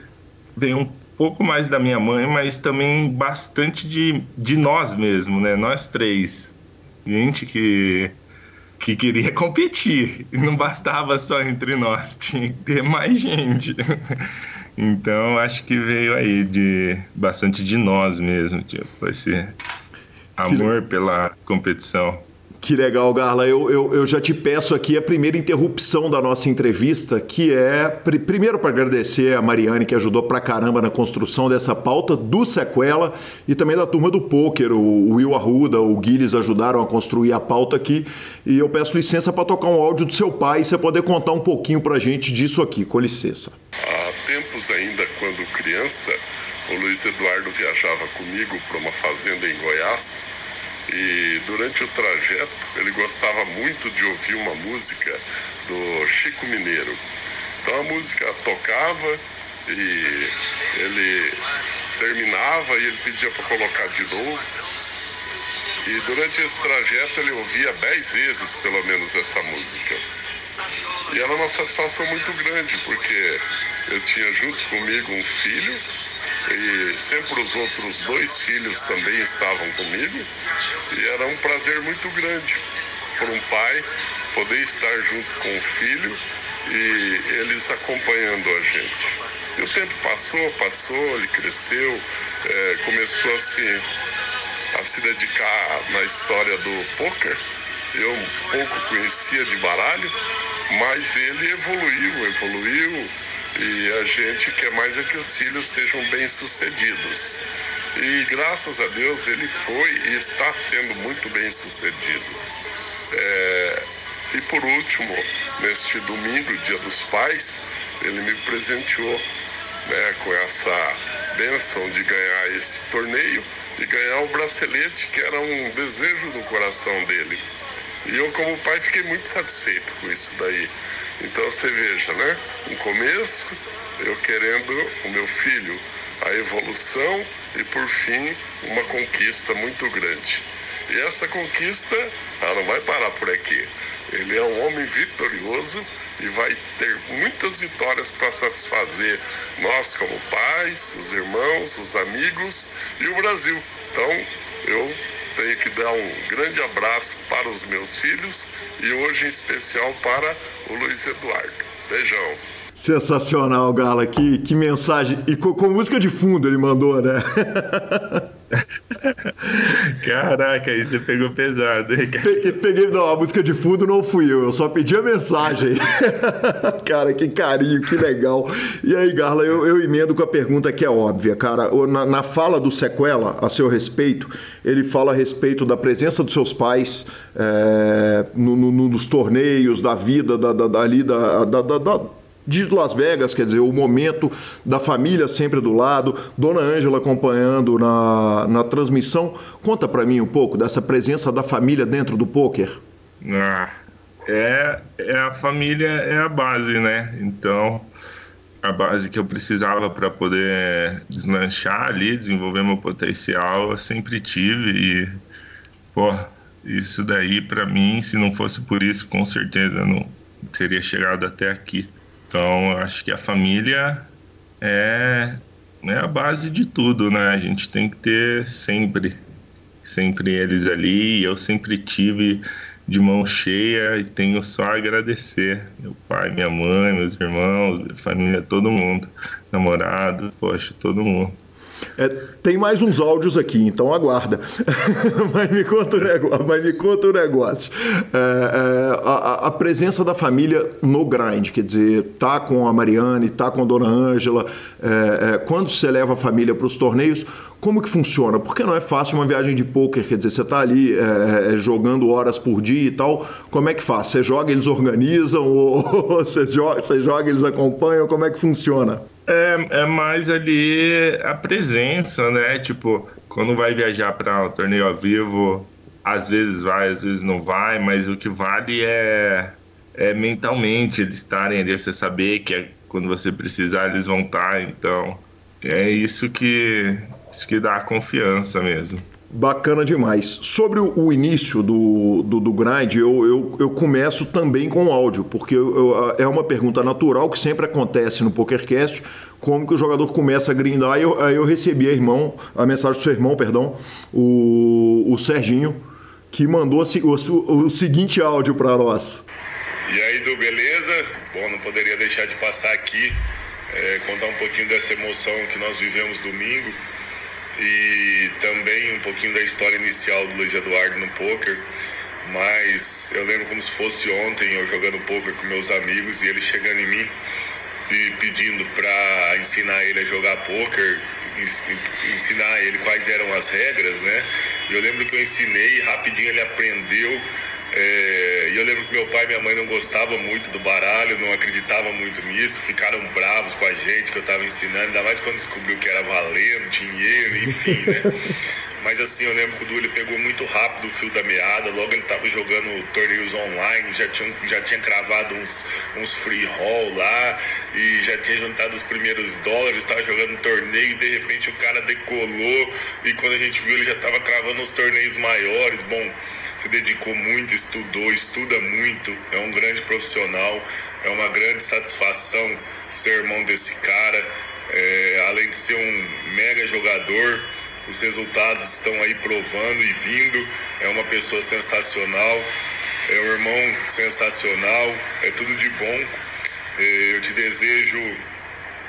vem um pouco mais da minha mãe, mas também bastante de, de nós mesmo, né? Nós três. Gente que, que queria [laughs] competir. Não bastava só entre nós, tinha que ter mais gente. [laughs] Então acho que veio aí de bastante de nós mesmo, tipo, esse amor pela competição. Que legal, Garla. Eu, eu, eu, já te peço aqui a primeira interrupção da nossa entrevista, que é, pr primeiro, para agradecer a Mariane, que ajudou pra caramba na construção dessa pauta, do Sequela, e também da turma do Poker. O Will Arruda, o Guilherme ajudaram a construir a pauta aqui. E eu peço licença para tocar um áudio do seu pai e você poder contar um pouquinho para gente disso aqui. Com licença. Há tempos ainda, quando criança, o Luiz Eduardo viajava comigo para uma fazenda em Goiás e durante o trajeto ele gostava muito de ouvir uma música do Chico Mineiro. Então a música tocava e ele terminava e ele pedia para colocar de novo. E durante esse trajeto ele ouvia dez vezes pelo menos essa música. E era uma satisfação muito grande, porque eu tinha junto comigo um filho e sempre os outros dois filhos também estavam comigo e era um prazer muito grande para um pai poder estar junto com o filho e eles acompanhando a gente. E o tempo passou, passou, ele cresceu, é, começou a se, a se dedicar na história do poker. Eu pouco conhecia de baralho, mas ele evoluiu, evoluiu e a gente quer mais é que os filhos sejam bem-sucedidos. E graças a Deus ele foi e está sendo muito bem-sucedido. É... E por último, neste domingo, Dia dos Pais, ele me presenteou né, com essa bênção de ganhar esse torneio e ganhar o bracelete, que era um desejo do coração dele. E eu, como pai, fiquei muito satisfeito com isso daí. Então você veja, né? Um começo, eu querendo o meu filho, a evolução e por fim uma conquista muito grande. E essa conquista, ela não vai parar por aqui. Ele é um homem vitorioso e vai ter muitas vitórias para satisfazer nós como pais, os irmãos, os amigos e o Brasil. Então, eu tenho que dar um grande abraço para os meus filhos e hoje em especial para o Luiz Eduardo. Beijão. Sensacional, Gala. Que, que mensagem. E com, com música de fundo ele mandou, né? [laughs] Caraca, aí você pegou pesado, hein, cara? Peguei, peguei não, a música de fundo não fui eu, eu só pedi a mensagem. [laughs] cara, que carinho, que legal. E aí, Garla, eu, eu emendo com a pergunta que é óbvia, cara. Na, na fala do Sequela, a seu respeito, ele fala a respeito da presença dos seus pais é, no, no, nos torneios, da vida, da, da, ali, da, da, da de Las Vegas, quer dizer, o momento da família sempre do lado, Dona Ângela acompanhando na, na transmissão. Conta para mim um pouco dessa presença da família dentro do poker. Ah, é, é a família é a base, né? Então, a base que eu precisava para poder deslanchar ali, desenvolver meu potencial, eu sempre tive e, pô, isso daí para mim, se não fosse por isso, com certeza não teria chegado até aqui. Então, eu acho que a família é, é a base de tudo, né? A gente tem que ter sempre, sempre eles ali. Eu sempre tive de mão cheia e tenho só a agradecer. Meu pai, minha mãe, meus irmãos, família, todo mundo. Namorado, poxa, todo mundo. É, tem mais uns áudios aqui, então aguarda. [laughs] mas, me conta o negócio, mas me conta o negócio. É, é, a, a, presença da família no grind, quer dizer, tá com a Mariane, tá com a Dona Ângela. É, é, quando você leva a família para os torneios, como que funciona? Porque não é fácil uma viagem de poker, quer dizer, você está ali é, jogando horas por dia e tal. Como é que faz? Você joga, eles organizam, [laughs] ou você joga, você joga, eles acompanham? Como é que funciona? É, é mais ali a presença, né? Tipo, quando vai viajar para um torneio ao vivo, às vezes vai, às vezes não vai, mas o que vale é, é mentalmente eles estarem ali, você saber que é, quando você precisar eles vão estar. Então, é isso que, isso que dá confiança mesmo. Bacana demais. Sobre o, início do, do, do grind, eu, eu, eu, começo também com áudio, porque eu, eu, é uma pergunta natural que sempre acontece no PokerCast, como que o jogador começa a grindar. Aí eu, aí eu recebi a, irmão, a mensagem do seu irmão, perdão, o, o Serginho, que mandou o, o seguinte áudio para nós. E aí, do beleza? Bom, não poderia deixar de passar aqui, é, contar um pouquinho dessa emoção que nós vivemos domingo e também um pouquinho da história inicial do Luiz Eduardo no poker. Mas eu lembro como se fosse ontem eu jogando poker com meus amigos e ele chegando em mim e pedindo para ensinar ele a jogar poker, ensinar ele quais eram as regras, né? Eu lembro que eu ensinei e rapidinho ele aprendeu é, e eu lembro que meu pai e minha mãe não gostavam muito do baralho, não acreditavam muito nisso, ficaram bravos com a gente que eu estava ensinando, ainda mais quando descobriu que era valendo, dinheiro, enfim, né? [laughs] Mas assim, eu lembro que o Du ele pegou muito rápido o fio da meada, logo ele estava jogando torneios online, já tinha, já tinha cravado uns, uns free roll lá e já tinha juntado os primeiros dólares, estava jogando torneio e de repente o cara decolou e quando a gente viu ele já estava cravando os torneios maiores. Bom, se dedicou muito, estudou, estuda muito, é um grande profissional, é uma grande satisfação ser irmão desse cara. É, além de ser um mega jogador, os resultados estão aí provando e vindo. É uma pessoa sensacional, é um irmão sensacional, é tudo de bom. É, eu te desejo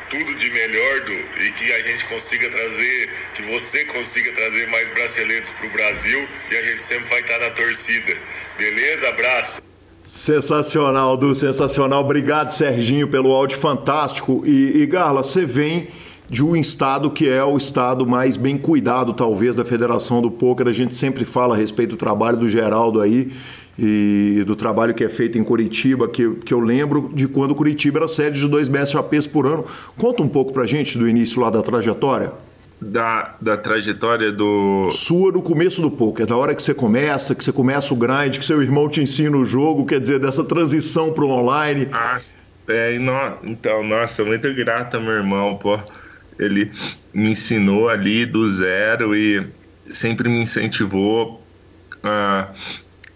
tudo de melhor do, e que a gente consiga trazer, que você consiga trazer mais braceletes para o Brasil e a gente sempre vai estar na torcida. Beleza? Abraço. Sensacional, Du, sensacional. Obrigado, Serginho, pelo áudio fantástico. E, e Garla, você vem de um estado que é o estado mais bem cuidado, talvez, da Federação do Pôquer. A gente sempre fala a respeito do trabalho do Geraldo aí e do trabalho que é feito em Curitiba, que, que eu lembro de quando Curitiba era sede de dois BSOPs por ano. Conta um pouco pra gente do início lá da trajetória. Da, da trajetória do. Sua no começo do poker, da hora que você começa, que você começa o grind, que seu irmão te ensina o jogo, quer dizer, dessa transição pro online. Ah, é, no, então, nossa, muito grata, meu irmão, pô. Ele me ensinou ali do zero e sempre me incentivou a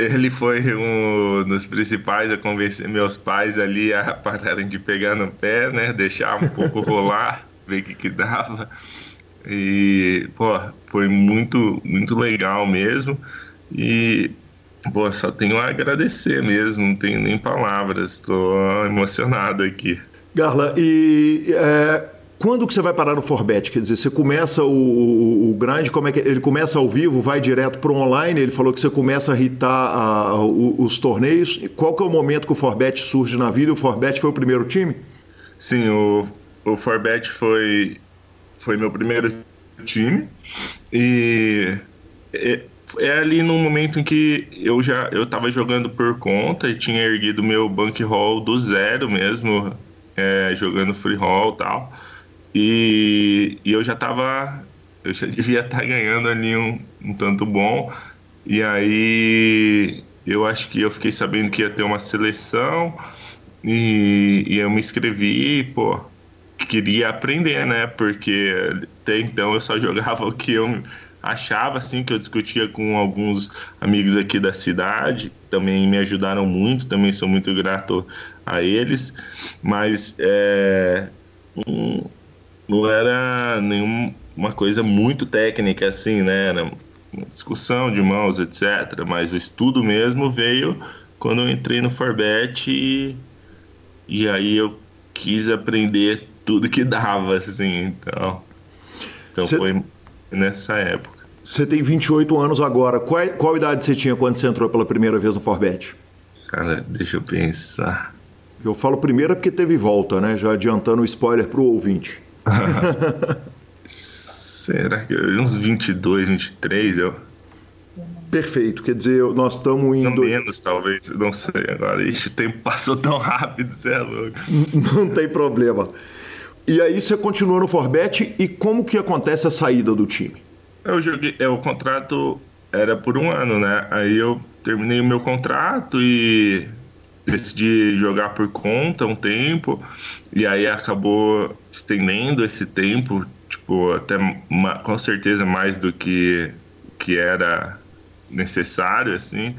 ele foi um dos principais a convencer meus pais ali a [laughs] pararem de pegar no pé, né? Deixar um pouco rolar, [laughs] ver o que, que dava. E, pô, foi muito, muito legal mesmo. E, pô, só tenho a agradecer mesmo, não tenho nem palavras, estou emocionado aqui. Garla, e é, quando que você vai parar no Forbet? Quer dizer, você começa o, o, o grind, como é que ele começa ao vivo, vai direto para o online? Ele falou que você começa a hitar a, os, os torneios. Qual que é o momento que o Forbet surge na vida? O Forbet foi o primeiro time? Sim, o, o Forbet foi, foi meu primeiro time e é, é, ali no momento em que eu já eu estava jogando por conta e tinha erguido meu bankroll do zero mesmo, é, jogando free roll e tal. E, e, eu já estava eu já [laughs] devia estar tá ganhando ali um, um tanto bom. E aí eu acho que eu fiquei sabendo que ia ter uma seleção e, e eu me inscrevi, pô, queria aprender, né? Porque até então eu só [laughs] jogava o que eu achava, assim, que eu discutia com alguns amigos aqui da cidade, também me ajudaram muito, também sou muito grato a eles, mas é, um, não era nenhuma coisa muito técnica, assim, né? Era uma discussão de mãos, etc. Mas o estudo mesmo veio quando eu entrei no Forbet e e aí eu quis aprender tudo que dava, assim, então. Então Cê... foi nessa época. Você tem 28 anos agora. Qual, qual idade você tinha quando você entrou pela primeira vez no Forbet? Cara, deixa eu pensar. Eu falo primeiro porque teve volta, né? Já adiantando o spoiler pro ouvinte. Será que uns 22, 23 eu Perfeito, quer dizer, nós estamos indo. Não menos, talvez, não sei agora. Ixi, o tempo passou tão rápido, você é louco. [laughs] Não tem problema. E aí você continua no Forbet e como que acontece a saída do time? Eu joguei, é, o contrato era por um ano, né? Aí eu terminei o meu contrato e decidi jogar por conta um tempo e aí acabou estendendo esse tempo, tipo, até com certeza mais do que que era necessário, assim.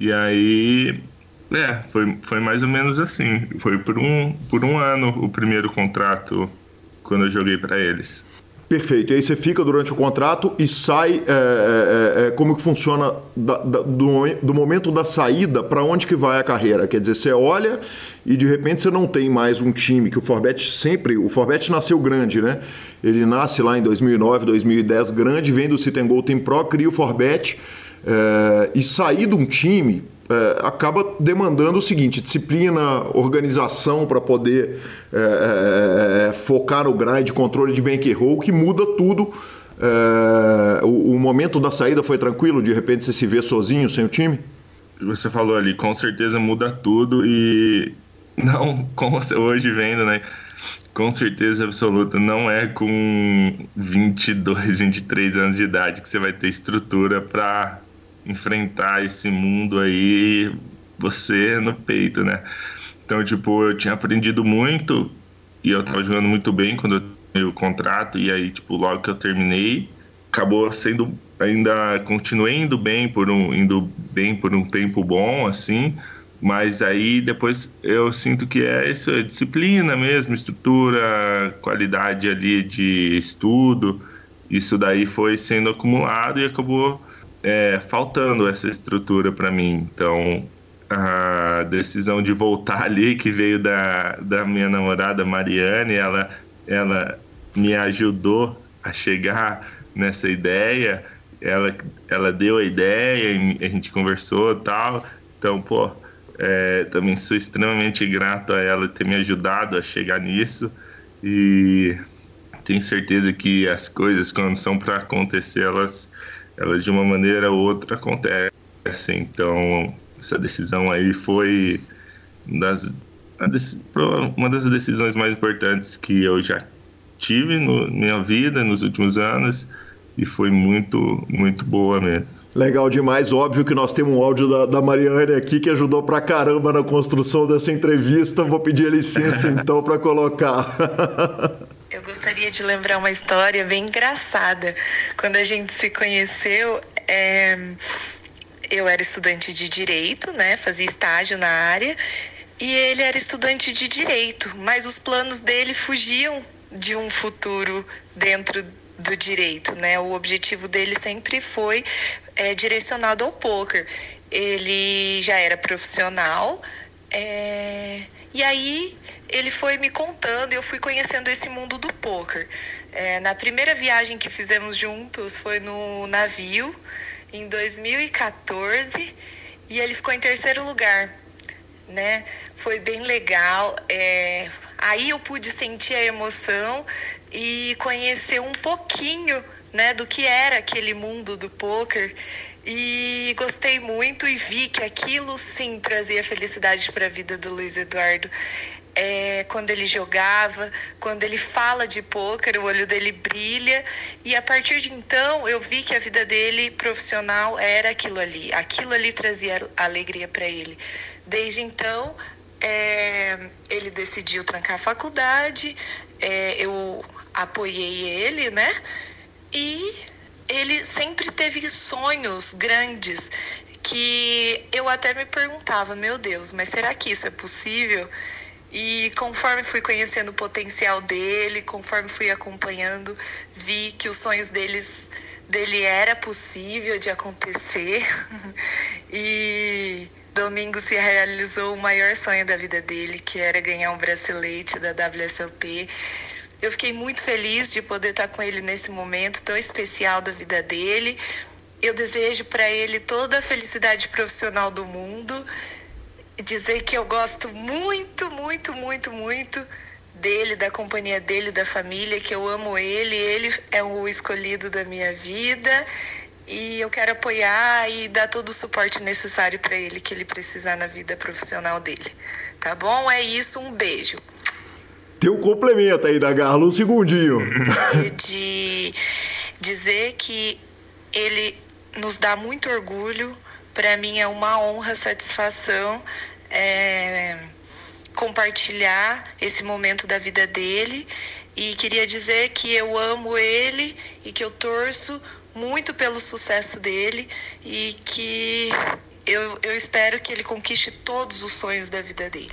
E aí, é, foi, foi mais ou menos assim. Foi por um, por um ano o primeiro contrato quando eu joguei para eles. Perfeito. E aí você fica durante o contrato e sai. É, é, é, como que funciona da, da, do, do, momento da saída para onde que vai a carreira? Quer dizer, você olha e de repente você não tem mais um time que o Forbet sempre. O Forbet nasceu grande, né? Ele nasce lá em 2009, 2010, grande, vem do Citen Gold Team Pro, cria o Forbet é, e sair de um time é, acaba demandando o seguinte: disciplina, organização para poder é, é, é, focar no grind, controle de bankroll, que muda tudo. É, o, o, momento da saída foi tranquilo? De repente você se vê sozinho, sem o time? Você falou ali, com certeza muda tudo e não [laughs] como hoje vendo, né? Com certeza absoluta, não é com 22, 23 anos de idade que você vai ter estrutura para enfrentar esse mundo aí, você no peito, né? Então, tipo, eu tinha aprendido muito e eu tava jogando muito bem quando eu terminei o contrato, e aí, tipo, logo que eu terminei, acabou sendo ainda continuei indo bem por um indo bem por um tempo bom assim. Mas aí depois eu sinto que é isso é disciplina mesmo estrutura qualidade ali de estudo. Isso daí foi sendo acumulado e acabou é, faltando essa estrutura para mim. Então, a decisão de voltar [laughs] ali, que veio da, da minha namorada Mariane, ela, ela me ajudou a chegar nessa ideia. Ela, ela deu a ideia, a gente conversou tal. Então, pô, é, também sou extremamente grato a ela ter me ajudado a chegar nisso. E tenho certeza que as coisas, quando são para acontecer, elas elas de uma maneira ou outra acontecem. Então, essa decisão aí foi das, uma das decisões mais importantes que eu já tive na minha vida nos últimos anos e foi muito, muito boa mesmo. Legal demais, óbvio que nós temos um áudio da, da Mariane aqui que ajudou pra caramba na construção dessa entrevista. Vou pedir licença [laughs] então para colocar. [laughs] Eu gostaria de lembrar uma história bem engraçada. Quando a gente se conheceu, é... eu era estudante de direito, né? Fazia estágio na área. E ele era estudante de direito, mas os planos dele fugiam de um futuro dentro do direito, né? O objetivo dele sempre foi é, direcionado ao poker. Ele já era profissional, é, E aí ele foi me contando, eu fui conhecendo esse mundo do poker. É, na primeira viagem que fizemos juntos foi no navio em 2014 e ele ficou em terceiro lugar, né? Foi bem legal. É, aí eu pude sentir a emoção e conhecer um pouquinho, né, do que era aquele mundo do poker. E gostei muito e vi que aquilo sim trazia felicidade para a vida do Luiz Eduardo é, quando ele jogava, quando ele fala de pôquer, o olho dele brilha. E a partir de então, eu vi que a vida dele profissional era aquilo ali. Aquilo ali trazia alegria para ele. Desde então, é, ele decidiu trancar a faculdade, é, eu apoiei ele, né? E ele sempre teve sonhos grandes que eu até me perguntava, meu Deus, mas será que isso é possível? E conforme fui conhecendo o potencial dele, conforme fui acompanhando, vi que os sonhos deles dele era possível de acontecer. [laughs] e domingo se realizou o maior sonho da vida dele, que era ganhar um bracelete da WSOP. Eu fiquei muito feliz de poder estar com ele nesse momento tão especial da vida dele. Eu desejo para ele toda a felicidade profissional do mundo dizer que eu gosto muito, muito, muito, muito dele, da companhia dele, da família, que eu amo ele, ele é o escolhido da minha vida e eu quero apoiar e dar todo o suporte necessário para ele que ele precisar na vida profissional dele. Tá bom? É isso, um beijo. Tem um complemento aí da Garla, um segundinho. [laughs] [laughs] De dizer que ele nos dá muito orgulho, para mim é uma honra, satisfação é, compartilhar esse momento da vida dele e queria dizer que eu amo ele e que eu torço muito pelo sucesso dele e que eu, eu espero que ele conquiste todos os sonhos da vida dele,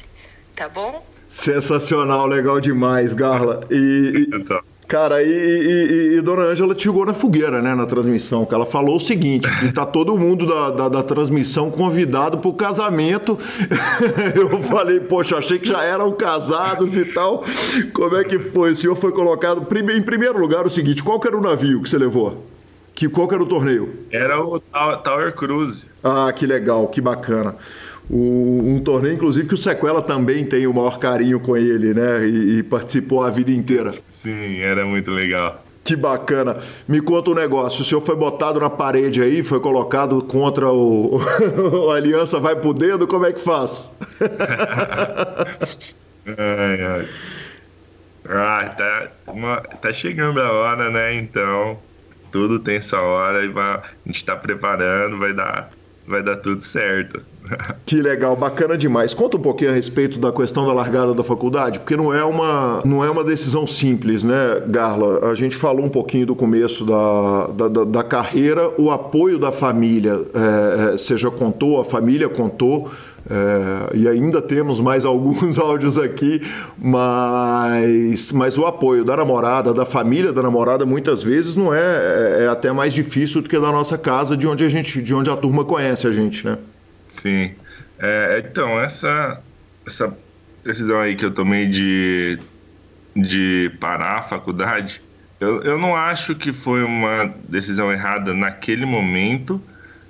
tá bom? Sensacional, legal demais, Garla. E, e... Cara, e, e, e, Dona Ângela te jogou na fogueira, né, na transmissão, que ela falou o seguinte, que tá todo mundo da, da, da transmissão convidado pro casamento. [laughs] Eu falei, poxa, achei que já eram casados e tal. Como é que foi? O senhor foi colocado, em primeiro lugar, o seguinte, qual que era o navio que você levou? Que, qual que era o torneio? Era o Tower Cruise. Ah, que legal, que bacana. O, um torneio, inclusive, que o Sequela também tem o maior carinho com ele, né? E, e participou a vida inteira. Sim, era muito legal. Que bacana. Me conta um negócio. O senhor foi botado na parede aí, foi colocado contra o. [laughs] a aliança vai pro dedo, como é que faz? [laughs] ai, ai. Ah, tá, uma, tá chegando a hora, né? Então, tudo tem sua hora e vai, a gente tá preparando, vai dar, vai dar tudo certo. [laughs] Que legal, bacana demais. Conta um pouquinho a respeito da questão da largada da faculdade, porque não é uma, não é uma decisão simples, né, Garla? A gente falou um pouquinho do começo da, da, da carreira, o apoio da família. É, é, você já contou, a família contou. É, e ainda temos mais alguns [laughs] áudios aqui, mas, mas o apoio da namorada, da família da namorada, muitas vezes não é, é, é até mais difícil do que da nossa casa, de onde a gente, de onde a turma conhece a gente, né? Sim. É, então, essa, essa decisão aí que eu tomei de, de parar a faculdade, eu, eu não acho que foi uma decisão errada naquele momento,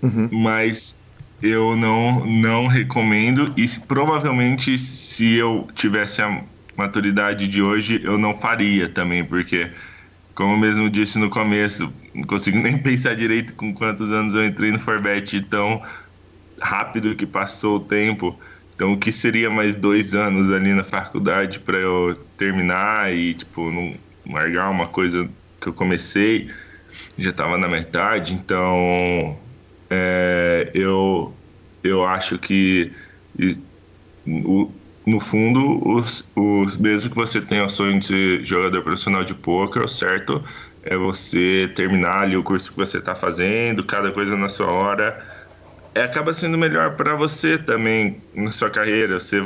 uhum. mas eu não, não recomendo e provavelmente se eu tivesse a maturidade de hoje, eu não faria também, porque como eu mesmo disse no começo, não consigo [laughs] nem pensar direito com quantos anos eu entrei no Forbet, então rápido que passou o tempo. Então, o que seria mais dois anos ali na faculdade para eu terminar e, tipo, não largar uma coisa que eu comecei, já estava na metade. Então, é, eu, eu acho que, e, o, no fundo, os, os, mesmo que você tenha o sonho de ser jogador profissional de poker, certo é você terminar ali o curso que você está fazendo, cada coisa na sua hora é, acaba sendo melhor para você também na sua carreira. Você,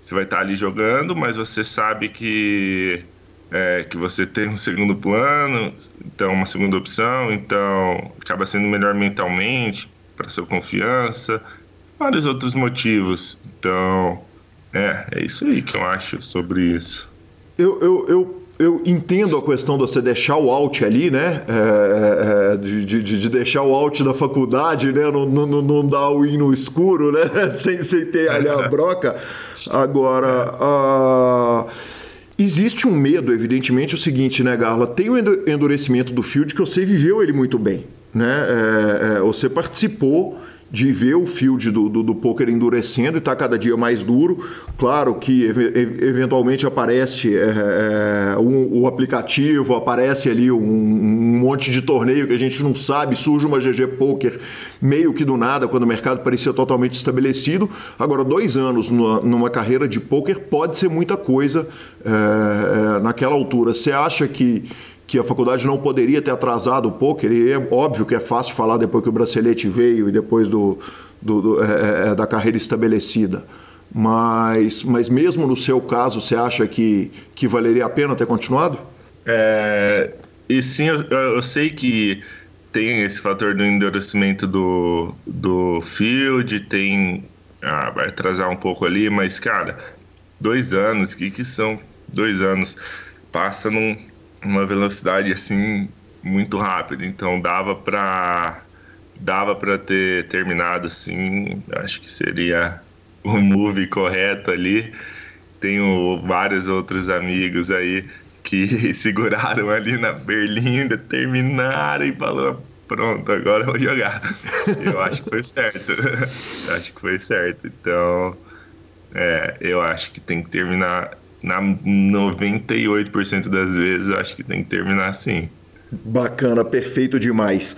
você vai estar tá ali jogando, mas você sabe que, é, que você tem um segundo plano, então uma segunda opção, então acaba sendo melhor mentalmente para sua confiança, vários outros motivos. Então, É, é isso aí que eu acho sobre isso. Eu, eu, eu, eu entendo a questão de você deixar o out ali, né? É, é, de, de, de, deixar o out da faculdade, né? Não, não, não dar o in no escuro, né? [laughs] sem, sem ter ali a [laughs] broca. Agora, a... existe um medo, evidentemente, o seguinte, né, Garla? Tem o endurecimento do field que você viveu ele muito bem, né? É, é, você participou de ver o field do, do, do poker endurecendo e está cada dia mais duro. Claro que eventualmente aparece é, é, um, o aplicativo, aparece ali um, um, monte de torneio que a gente não sabe, surge uma GG Poker meio que do nada, quando o mercado parecia totalmente estabelecido. Agora, dois anos numa, numa carreira de poker pode ser muita coisa é, é naquela altura. Você acha que que a faculdade não poderia ter atrasado o poker, e é óbvio que é fácil falar depois que o bracelete veio e depois do, do, do é, é, é, da carreira estabelecida. Mas, mas mesmo no seu caso, você acha que, que valeria a pena ter continuado? É, e sim, eu, eu sei que tem esse fator do endurecimento do, do field, tem. Ah, vai atrasar um pouco ali, mas, cara, dois anos, o que, que são dois anos? Passa num, uma velocidade assim muito rápida, então dava para dava para ter terminado assim, acho que seria o move correto ali. Tenho vários outros amigos aí que [laughs] seguraram ali na berlinda, terminaram e falou pronto, agora eu vou jogar. [laughs] Eu acho que foi certo. [laughs] acho que foi certo. Então, é, eu acho que tem que terminar na 98% das vezes eu acho que tem que terminar assim. Bacana, perfeito demais.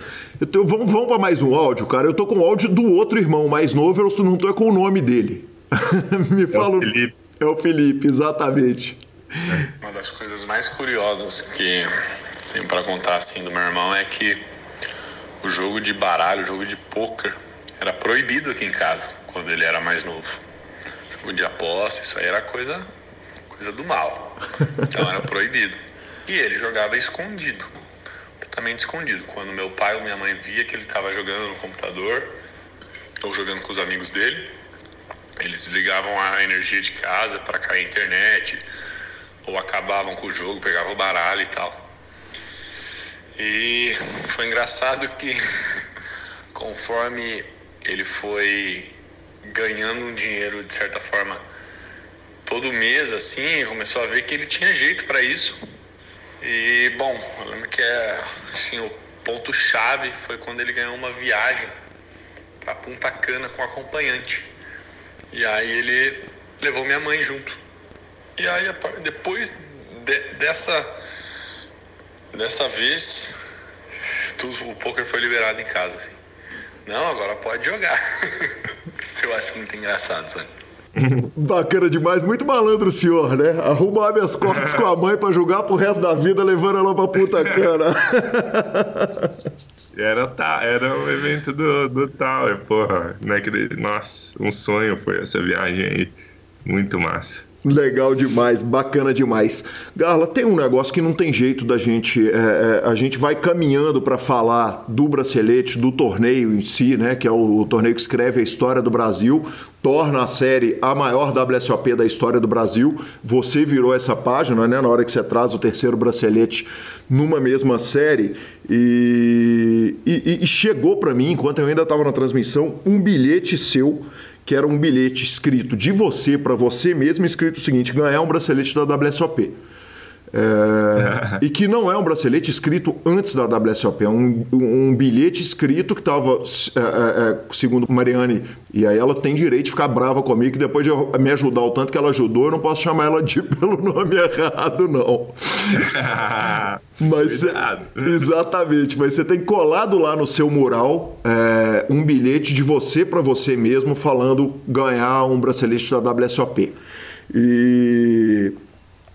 Tô, vamos vamos para mais um áudio, cara. Eu tô com o áudio do outro irmão mais novo, eu não tô com o nome dele. [laughs] Me fala. É o Felipe. É o Felipe, exatamente. Uma das coisas mais curiosas que tenho para contar assim do meu irmão é que o jogo de baralho, o jogo de poker, era proibido aqui em casa quando ele era mais novo. O jogo de aposta, isso aí era coisa coisa do mal. Então era proibido. E ele jogava escondido, completamente escondido. Quando meu pai ou minha mãe via que ele estava jogando no computador ou jogando com os amigos dele, eles desligavam a energia de casa para cair a internet ou acabavam com o jogo, pegavam o baralho e tal. E foi engraçado que [laughs] conforme ele foi ganhando um dinheiro de certa forma todo mês, assim, começou a ver que ele tinha jeito para isso. E, bom, eu lembro que é, assim, o ponto-chave foi quando ele ganhou uma viagem para Punta Cana com acompanhante. E aí ele levou minha mãe junto. E aí, depois de, dessa, dessa vez, tudo, o poker foi liberado em casa, assim. Não, agora pode jogar. [laughs] Isso eu acho muito engraçado, sabe? [laughs] Bacana demais, muito malandro o senhor, né? Arrumar minhas cortes com a [laughs] mãe para jogar pro resto da vida, levando ela pra puta cana. [laughs] Era, tá, era um evento do, do Tower, porra. Né? Nossa, um sonho foi essa viagem aí. Muito massa. Legal demais, bacana demais. Garla, tem um negócio que não tem jeito da gente. É, é, a gente vai caminhando para falar do bracelete, do torneio em si, né? Que é o, o, torneio que escreve a história do Brasil, torna a série a maior WSOP da história do Brasil. Você virou essa página, né? Na hora que você traz o terceiro bracelete numa mesma série. E, e, e chegou para mim, enquanto eu ainda estava na transmissão, um bilhete seu que era um bilhete escrito de você para você mesmo, escrito o seguinte: ganhar um bracelete da WSOP. É, [laughs] e que não é um bracelete escrito antes da WSOP, é um, um bilhete escrito que estava, é, é, é, segundo Mariane, e aí ela tem direito de ficar brava comigo, que depois de me ajudar o tanto que ela ajudou, eu não posso chamar ela de [laughs] pelo nome errado, não. [laughs] mas exatamente, mas você tem colado lá no seu mural é, um bilhete de você para você mesmo falando ganhar um bracelete da WSOP. E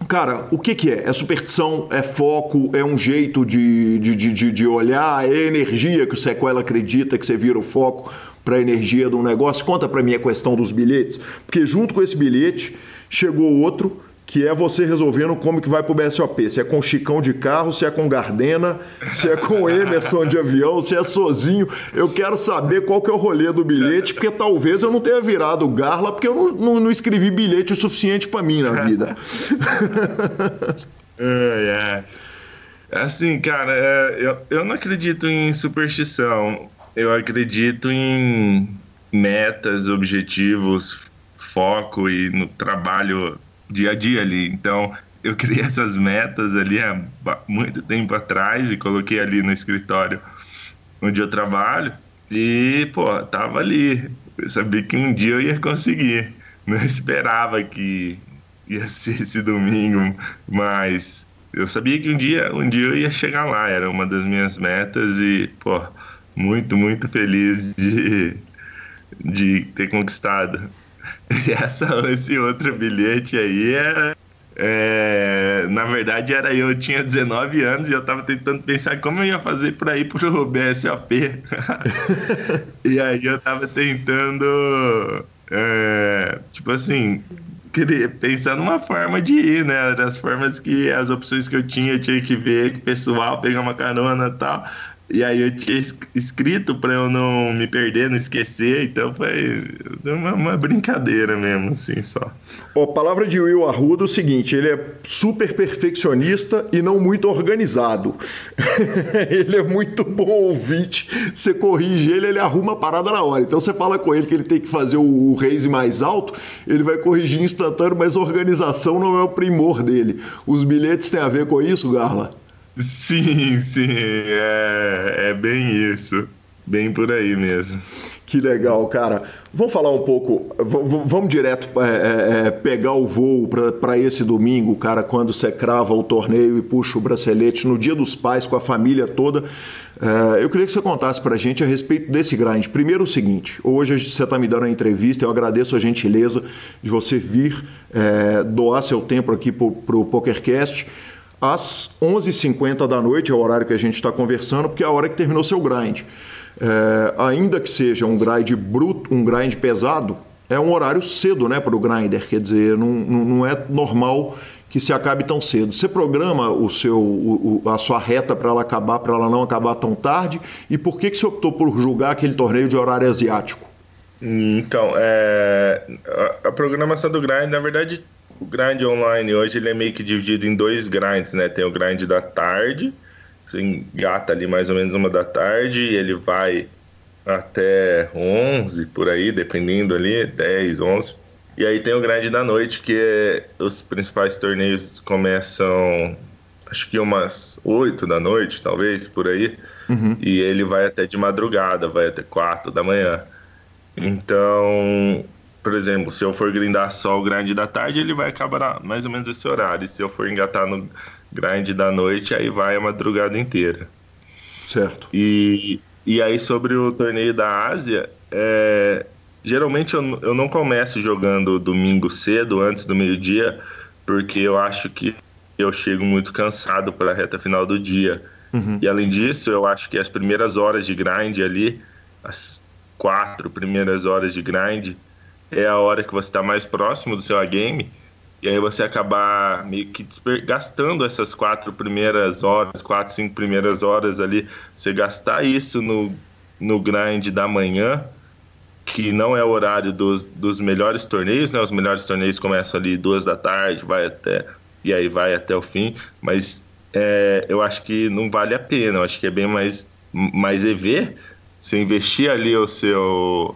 Cara, o que, que é? É superstição? É foco? É um jeito de, de, de, de olhar? É energia que o sequela acredita que você vira o foco para a energia de um negócio? Conta para mim a questão dos bilhetes. Porque junto com esse bilhete chegou outro que é você resolvendo como que vai pro BSOP. Se é com Chicão de carro, se é com Gardena, se é com Emerson de avião, se é sozinho. Eu quero saber qual que é o rolê do bilhete, porque talvez eu não tenha virado Garla, porque eu não, não, não escrevi bilhete o suficiente para mim na vida. [laughs] é, é. Assim, cara, é, eu, eu não acredito em superstição. Eu acredito em metas, objetivos, foco e no trabalho dia a dia ali. Então, eu criei [laughs] essas metas ali há muito tempo atrás e coloquei ali no escritório onde eu trabalho. E, pô, tava ali. Eu sabia que um dia eu ia conseguir. Não [laughs] esperava que ia ser esse domingo, mas eu sabia que um dia, um dia eu ia chegar lá. Era uma das minhas metas e, pô, muito, muito feliz de, de ter conquistado. [laughs] Essa, esse outro bilhete aí é, é, na verdade era eu, tinha 19 anos e eu tava tentando pensar como eu ia fazer para ir pro [laughs] BSOP. [laughs] e aí eu tava tentando, é, tipo assim, pensar numa forma de ir, né? As formas que, as opções que eu tinha, eu tinha que ver pessoal, pegar uma carona e tal. E aí eu tinha escrito para eu não me perder, não esquecer, então foi uma, uma, brincadeira mesmo, assim, só. A palavra de Will Arruda é o seguinte, ele é super perfeccionista e não muito organizado. [laughs] ele é muito bom ouvinte, você corrige ele, ele arruma a parada na hora. Então você fala com ele que ele tem que fazer o, o raise mais alto, ele vai corrigir instantâneo, mas organização não é o primor dele. Os bilhetes têm a ver com isso, Garla? Sim, sim, é, é bem isso. Bem por aí mesmo. Que legal, cara. Vamos falar um pouco, vamos direto é, é, é pegar o voo para esse domingo, cara, quando você crava o torneio e puxa o bracelete no Dia dos Pais com a família toda. É, eu queria que você contasse para a gente a respeito desse grind. Primeiro o seguinte, hoje você está me dando a entrevista, eu agradeço a gentileza de você vir é, doar seu tempo aqui para o PokerCast às 11h50 da noite, é o horário que a gente está conversando, porque é a hora que terminou seu grind. É, ainda que seja um grind bruto, um grind pesado, é um horário cedo né, para o grinder, quer dizer, não, não é normal que se acabe tão cedo. Você programa o seu, o, a sua reta para ela acabar, para ela não acabar tão tarde, e por que, que você optou por julgar aquele torneio de horário asiático? Então, é, a, a programação do grind, na verdade, o grind online hoje ele é meio que dividido em dois grinds, né? Tem o grind da tarde, você engata ali mais ou menos uma da tarde e ele vai até 11 por aí, dependendo ali, 10, 11. E aí tem o grind da noite, que é, os principais torneios começam acho que umas 8 da noite, talvez, por aí. Uhum. E ele vai até de madrugada, vai até 4 da manhã. Então, por exemplo, se eu for grindar só o grind da tarde, ele vai acabar mais ou menos esse horário. se eu for engatar no grind da noite, aí vai a madrugada inteira. Certo. E, e aí sobre o torneio da Ásia, é, geralmente eu, eu não começo jogando domingo cedo, antes do meio-dia, porque eu acho que eu chego muito cansado para a reta final do dia. Uhum. E além disso, eu acho que as primeiras horas de grind ali, as quatro primeiras horas de grind, é a hora que você está mais próximo do seu game e aí você acabar meio que gastando essas quatro primeiras horas, quatro, cinco primeiras horas ali, você gastar isso no, no grind da manhã, que não é o horário dos, dos melhores torneios, né? Os melhores torneios começam ali duas da tarde, vai até e aí vai até o fim, mas é, eu acho que não vale a pena, eu acho que é bem mais mais EV, você investir ali o seu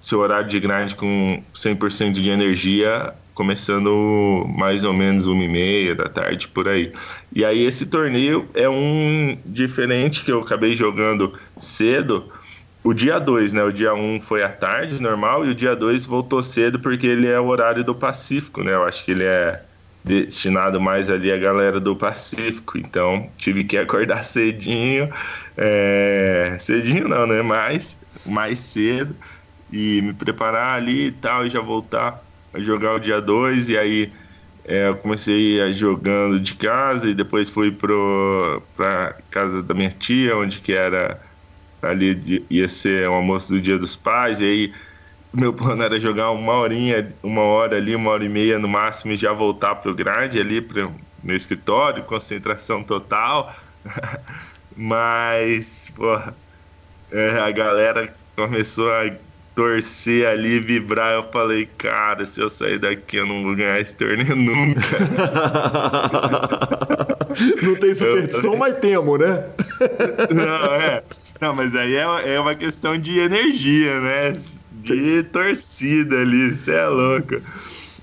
seu horário de grind com 100% de energia, começando mais ou menos uma e meia da tarde por aí. E aí esse torneio é um diferente que eu acabei jogando cedo. O dia 2, né? O dia 1 um foi à tarde, normal, e o dia 2 voltou cedo porque ele é o horário do Pacífico, né? Eu acho que ele é destinado mais ali à galera do Pacífico, então tive que acordar [laughs] cedinho, é... cedinho não, né? Mais, mais cedo e me preparar ali e tal, e já voltar a jogar o dia 2. E aí é, eu comecei a jogando de casa e depois fui pro, pra casa da minha tia, onde que era ali ia ser o almoço do dia dos pais. E aí meu plano era jogar uma horinha, uma hora ali, uma hora e meia no máximo e já voltar pro grade ali, pro meu escritório, concentração total. [laughs] Mas, porra, é, a galera começou a torcer ali, vibrar. Eu falei, cara, se eu sair daqui eu não vou ganhar esse torneio [laughs] nunca. [laughs] não tem superstição, eu... mas temo, né? [laughs] não, é. Não, mas aí é, é uma questão de energia, né? De torcida ali, você é louco.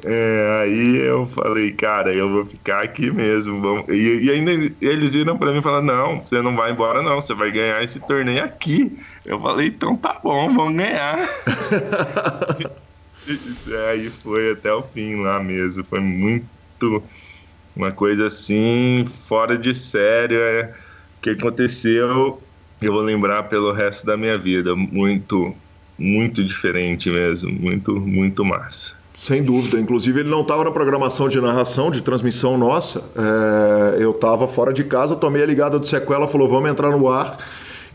É, aí eu falei, cara, eu vou ficar aqui mesmo. Vamos... E, e, ainda eles viram pra mim e falaram: não, você não vai embora, não, você vai ganhar esse torneio aqui. Eu falei, então tá bom, vamos ganhar. [laughs] aí foi até o fim lá mesmo. Foi muito uma coisa assim, fora de sério. É, o que aconteceu, eu vou lembrar pelo resto da minha vida. Muito, muito diferente mesmo. Muito, muito massa. Sem dúvida. Inclusive, ele não estava na programação de narração, de transmissão nossa. É, eu estava fora de casa, tomei a ligada do Sequela, falou: vamos entrar no ar,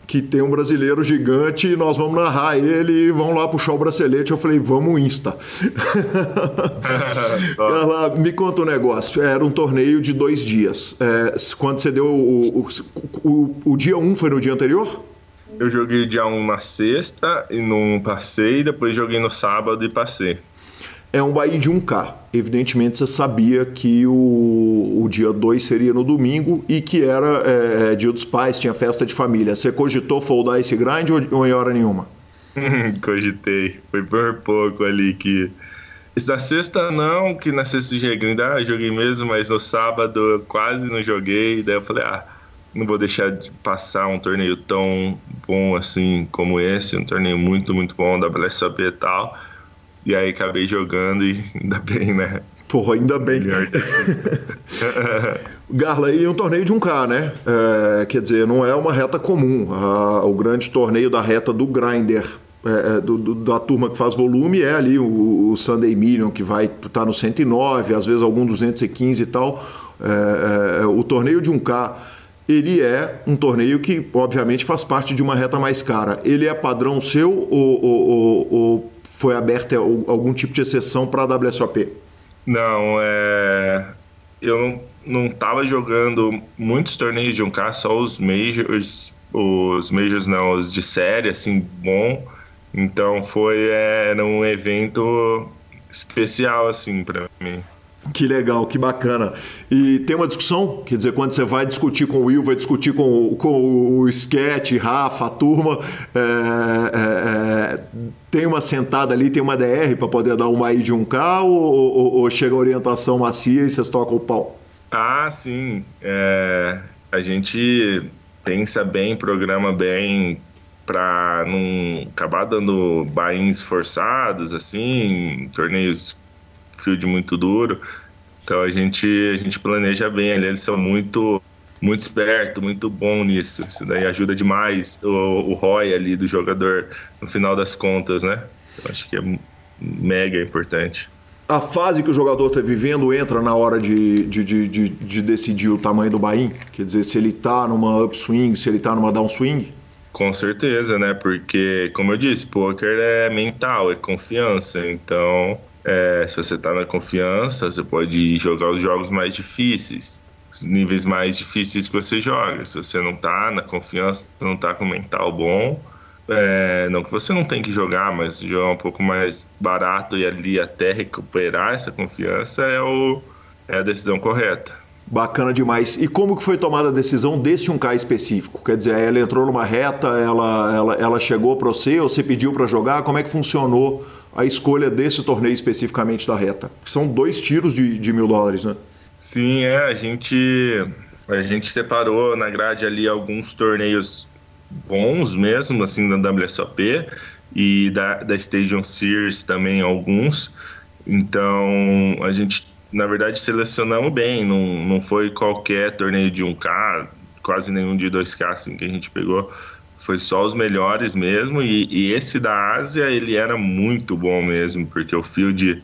que tem um brasileiro gigante e nós vamos narrar ele e vão lá puxar o bracelete. Eu falei: vamos Insta. [laughs] Ela me conta um negócio. Era um torneio de dois dias. É, quando você deu. O, o, o, o dia 1 um foi no dia anterior? Eu joguei dia 1 um na sexta e não passei, depois joguei no sábado e passei é um Bahia de 1K. Evidentemente você sabia que o, o dia 2 seria no domingo e que era é, é, dia dos pais, tinha festa de família. Você cogitou foldar esse grind ou, ou em hora nenhuma? [laughs] Cogitei. Foi por pouco ali que. Na sexta não, que na sexta já ah, joguei mesmo, mas no sábado quase não joguei. Daí eu falei, ah, não vou deixar de passar um torneio tão bom assim como esse, um torneio muito, muito bom da WSOP e tal. E aí acabei jogando e [laughs] ainda bem, né? Porra, ainda bem. [laughs] Garla, e um torneio de 1K, né? É, quer dizer, não é uma reta comum. Ah, o grande torneio da reta do Grinder, é, é, do, do, da turma que faz volume, é ali o, o Sunday Million, que vai estar tá no 109, às vezes algum 215 e tal. É, é, o torneio de 1K ele é um torneio que, obviamente, faz parte de uma reta mais cara. Ele é padrão seu ou, ou, ou, ou foi aberta algum tipo de exceção para a WSOP? Não, é... eu não estava jogando muitos torneios de 1K, só os Majors, os Majors não, os de série, assim, bom. Então foi é, era um evento especial, assim, para mim. Que legal, que bacana. E tem uma discussão, quer dizer, quando você vai discutir com o Will, vai discutir com, com o Sketch, Rafa, a turma, é, é, é, tem uma sentada ali, tem uma DR para poder dar uma aí de um k ou, ou, ou, chega a orientação macia e vocês tocam o pau? Ah, sim. É, a gente pensa bem, programa bem para não acabar dando bains forçados, assim, torneios field muito duro. Então a gente, a gente planeja bem ali, eles são muito muito esperto, muito bom nisso. Isso daí ajuda demais o, o ROI ali do jogador no final das contas, né? Eu acho que é mega importante. A fase que o jogador está vivendo entra na hora de, de, de, de, de decidir o tamanho do buy Quer dizer, se ele está numa upswing, se ele está numa downswing? Com certeza, né? Porque, como eu disse, poker é mental, é confiança. Então, é, se você está na confiança, você pode jogar os jogos mais difíceis, os níveis mais difíceis que você joga. Se você não está na confiança, não está com mental bom, é, não que você não tem que jogar, mas jogar um pouco mais barato e ali até recuperar essa confiança é, o, é a decisão correta. Bacana demais. E como que foi tomada a decisão desse 1K específico? Quer dizer, ela entrou numa reta, ela, ela, ela chegou para você, ou você pediu para jogar? Como é que funcionou a escolha desse torneio especificamente da reta? São dois tiros de, de mil dólares, né? Sim, é. A gente, a gente separou na grade ali alguns torneios bons mesmo, assim, da WSOP e da, da Stadium Series também alguns. Então, a gente, na verdade, selecionamos bem. Não, não foi qualquer torneio de 1K, quase nenhum de 2K assim, que a gente pegou foi só os melhores mesmo. E, e, esse da Ásia, ele era muito bom mesmo, porque o field,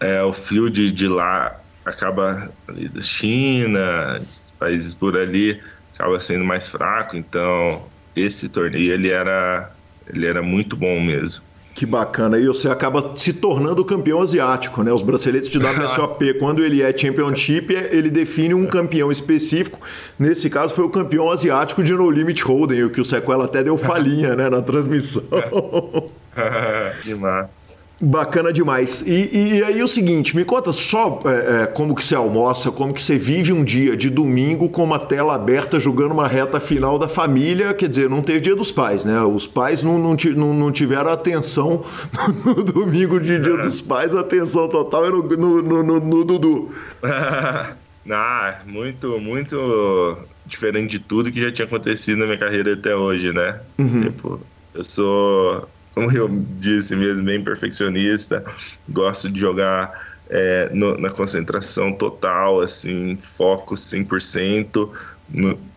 é, o field de lá acaba ali da China, países por ali, acaba sendo mais fraco. Então, esse torneio, ele era, ele era muito bom mesmo. Que bacana. E você acaba se tornando campeão asiático, né? Os braceletes de WSOP, quando ele é Championship, ele define um campeão específico. Nesse caso, foi o campeão asiático de No Limit Hold'em, o que o Sequela até deu [laughs] falinha, né, na transmissão. [laughs] que massa. Bacana demais. E, e, aí o seguinte, me conta só é, é, como que você almoça, como que você vive um dia de domingo com uma tela aberta jogando uma reta final da família, quer dizer, não teve dia dos pais, né? Os pais não, não, não tiveram atenção [laughs] no domingo de dia dos pais, a atenção total é no, no, no, no Dudu. [laughs] ah, muito, muito diferente de tudo que já tinha acontecido na minha carreira até hoje, né? Uhum. Tipo, eu sou como eu disse mesmo, bem perfeccionista, gosto de jogar é, no, na concentração total, assim, foco 100% no,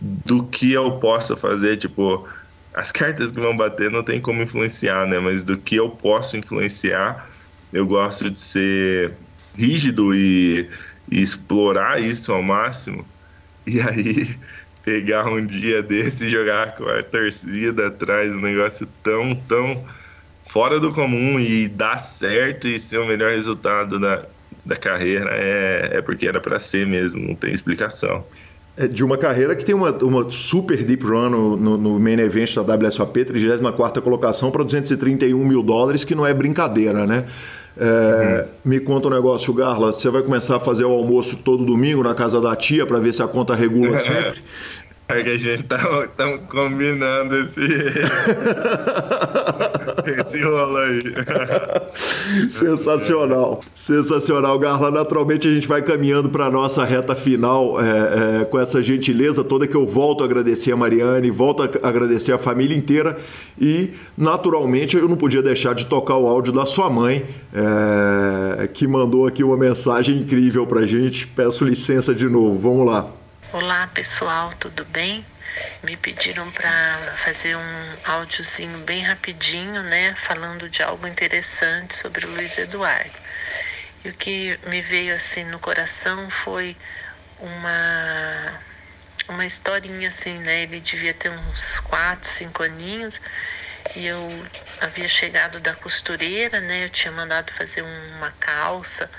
do que eu posso fazer, tipo, as cartas que vão bater não tem como influenciar, né, mas do que eu posso influenciar, eu gosto de ser rígido e, e explorar isso ao máximo, e aí pegar um dia desse e jogar com a torcida atrás, um negócio tão, tão fora do comum e dar certo e ser o melhor resultado da, da carreira é, é porque era para ser mesmo, não tem explicação. É de uma carreira que tem uma, uma super deep run no, no, no main event da WSOP, 34 colocação para 231 mil dólares, que não é brincadeira, né? É, uhum. Me conta um negócio, Garla. Você vai começar a fazer o almoço todo domingo na casa da tia para ver se a conta regula [laughs] sempre? É que a gente tá, tá combinando esse. [laughs] esse rolo aí. [laughs] Sensacional. Sensacional, Garla. Naturalmente a gente vai caminhando para nossa reta final é, é, com essa gentileza toda que eu volto a agradecer a Mariane, volto a agradecer a família inteira e, naturalmente, eu não podia deixar de tocar o áudio da sua mãe, é, que mandou aqui uma mensagem incrível pra gente. Peço licença de novo. Vamos lá. Olá pessoal, tudo bem? Me pediram para fazer um áudiozinho bem rapidinho, né, falando de algo interessante sobre o Luiz Eduardo. E o que me veio assim no coração foi uma uma historinha assim, né? Ele devia ter uns 4, 5 aninhos e eu havia chegado da costureira, né? Eu tinha mandado fazer uma calça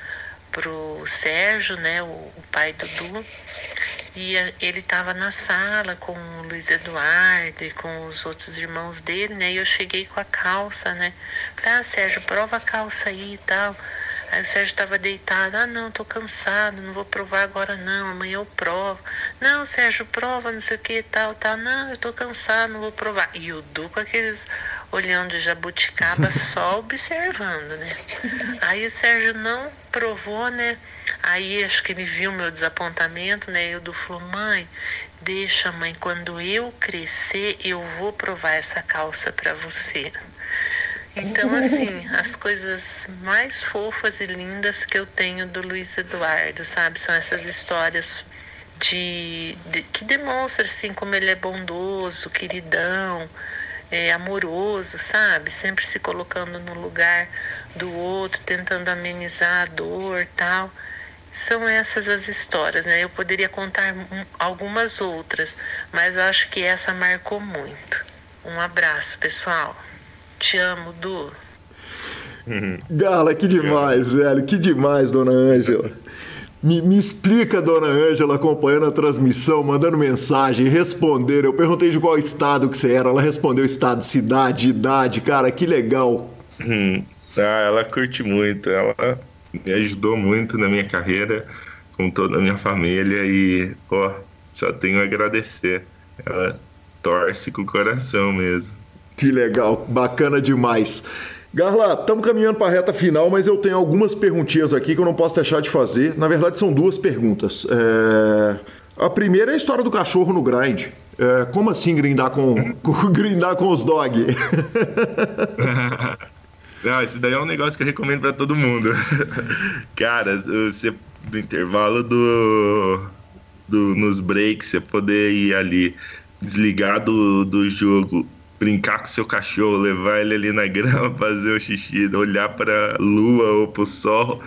pro Sérgio, né, o, o pai do Du, e ele estava na sala com o Luiz Eduardo e com os outros irmãos dele, né, e eu cheguei com a calça, né, falei, ah, Sérgio, prova a calça aí e tal, Aí o Sérgio estava deitado. Ah, não, tô cansado, não vou provar agora não, amanhã eu provo. Não, Sérgio, prova, não sei o que, tal, tal. Não, eu tô cansado, não vou provar. E o Du com aqueles olhando de jabuticaba [laughs] só observando, né? Aí o Sérgio não provou, né? Aí acho que ele viu meu desapontamento, né? E o Du falou, mãe, deixa, mãe, quando eu crescer, eu vou provar essa calça para você. Então, assim, [laughs] as coisas mais fofas e lindas que eu tenho do Luiz Eduardo, sabe? São essas histórias de, de que demonstram, assim, como ele é bondoso, queridão, é, amoroso, sabe? Sempre se colocando no lugar do outro, tentando amenizar a dor tal. São essas as histórias, né? Eu poderia contar algumas outras, mas acho que essa marcou muito. Um abraço, pessoal. Te amo, Du. Gala, que demais, velho. Que demais, dona Ângela. Me, me, explica, dona Ângela, acompanhando a transmissão, mandando mensagem, responder. Eu perguntei de qual estado que você era. Ela respondeu estado, cidade, idade. Cara, que legal. Hum. Ah, ela curte muito. Ela me ajudou muito na minha carreira, com toda a minha família. E, ó, só tenho a agradecer. Ela torce com o coração mesmo. Que legal, bacana demais. Garla, estamos caminhando para a reta final, mas eu tenho algumas perguntinhas aqui que eu não posso deixar de fazer. Na verdade, são duas perguntas. É... A primeira é a história do cachorro no grind. É... Como assim grindar com, [laughs] grindar com os dog? [laughs] Não, esse daí é um negócio que eu recomendo para todo mundo. [laughs] Cara, você do intervalo do, do nos breaks, você poder ir ali desligar do, do jogo brincar com seu cachorro, levar ele ali na grama, [laughs] fazer o xixi, olhar para lua ou para o sol.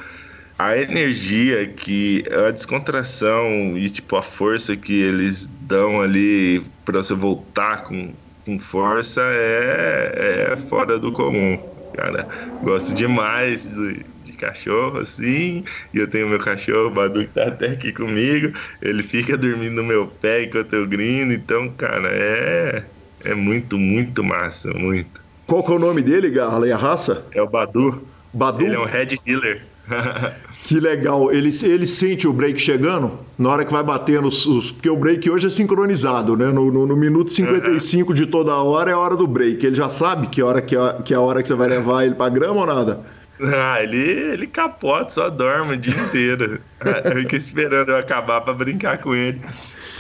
A energia que a descontração e tipo a força que eles dão ali para você voltar com com força é, é fora do comum, cara. Gosto demais de, de cachorro, assim, e eu tenho meu cachorro, o Badu, que tá até aqui comigo, ele fica dormindo no meu pé enquanto eu grino, então, cara, é, é muito, muito massa, muito. Qual que é o nome dele, Garla, e a raça? É o Badu. Badu? Ele é um Red Healer. [laughs] Que legal. Ele, ele sente o break chegando na hora que vai bater nos. Porque o break hoje é sincronizado, né? No, no, no minuto 55 uhum. de toda hora é a hora do break. Ele já sabe que hora que é, que é a hora que você vai levar ele pra grama ou nada? Ah, ele, ele capota, só dorme o dia inteiro. [laughs] Fica esperando eu acabar para brincar com ele.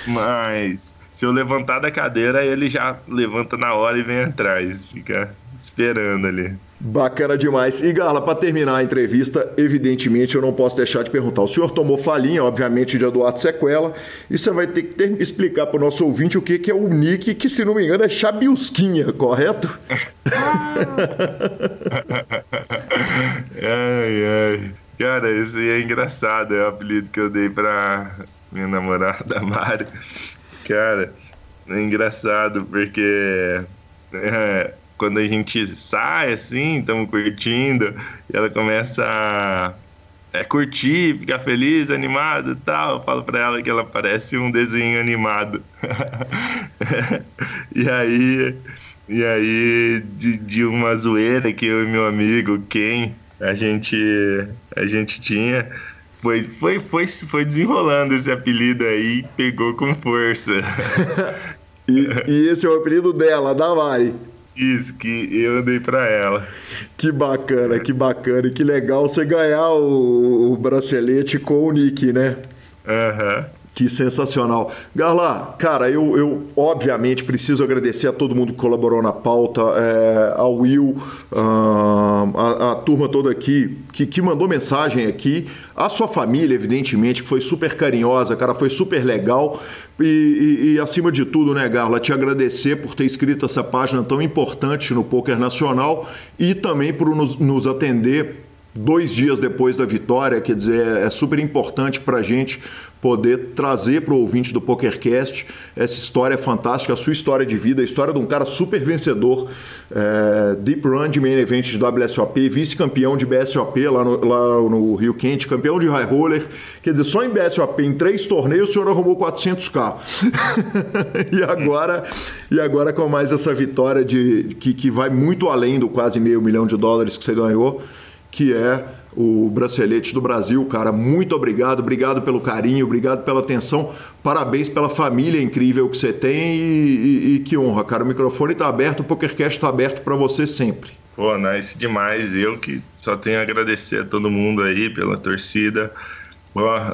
Mas se eu levantar da cadeira, ele já levanta na hora e vem atrás. Fica esperando ali. Bacana demais. E Garla, para terminar a entrevista, evidentemente eu não posso deixar de perguntar. O senhor tomou falinha, obviamente, de Eduardo Sequela, e você vai ter que ter, explicar para o nosso ouvinte o que, que é o nick, que se não me engano é Chabiusquinha, correto? [laughs] ai, ai. Cara, isso aí é engraçado, é o apelido que eu dei para minha namorada Mari. Cara, é engraçado porque. É, quando a gente sai assim, estamos curtindo, e ela começa a é, curtir, ficar feliz, animada e tal. Eu falo pra ela que ela parece um desenho animado. [laughs] e aí, e aí de, de, uma zoeira que eu e meu amigo Ken, a gente, a gente tinha. Foi, foi, foi, foi desenrolando esse apelido aí, pegou com força. [laughs] e, e esse é o apelido dela, da Mari. Isso, que eu dei para ela. Que bacana, que bacana. E que legal você ganhar o, o bracelete com o Nick, né? Aham. Uhum. Que sensacional. Garla, cara, eu, eu obviamente preciso agradecer a todo mundo que colaborou na pauta, é, ao Will, a, a, turma toda aqui que, que mandou mensagem aqui, a sua família, evidentemente, que foi super carinhosa, cara, foi super legal. E, e, e, acima de tudo, né, Garla, te agradecer por ter escrito essa página tão importante no Poker Nacional e também por nos, nos atender dois dias depois da vitória, quer dizer, é super importante para a gente poder trazer para o ouvinte do PokerCast essa história fantástica, a sua história de vida, a história de um cara super vencedor, é, Deep Run de Main Event de WSOP, vice-campeão de BSOP lá no, lá no, Rio Quente, campeão de High Roller, quer dizer, só em BSOP, em três torneios, o senhor arrumou 400k. [laughs] e, agora, e agora com mais essa vitória de, que, que vai muito além do quase meio milhão de dólares que você ganhou, que é o bracelete do Brasil, cara. Muito obrigado, obrigado pelo carinho, obrigado pela atenção, parabéns pela família incrível que você tem e, e, e que honra, cara. O microfone está aberto, o PokerCast está aberto para você sempre. Pô, nice demais. Eu que só tenho a agradecer a todo mundo aí pela torcida.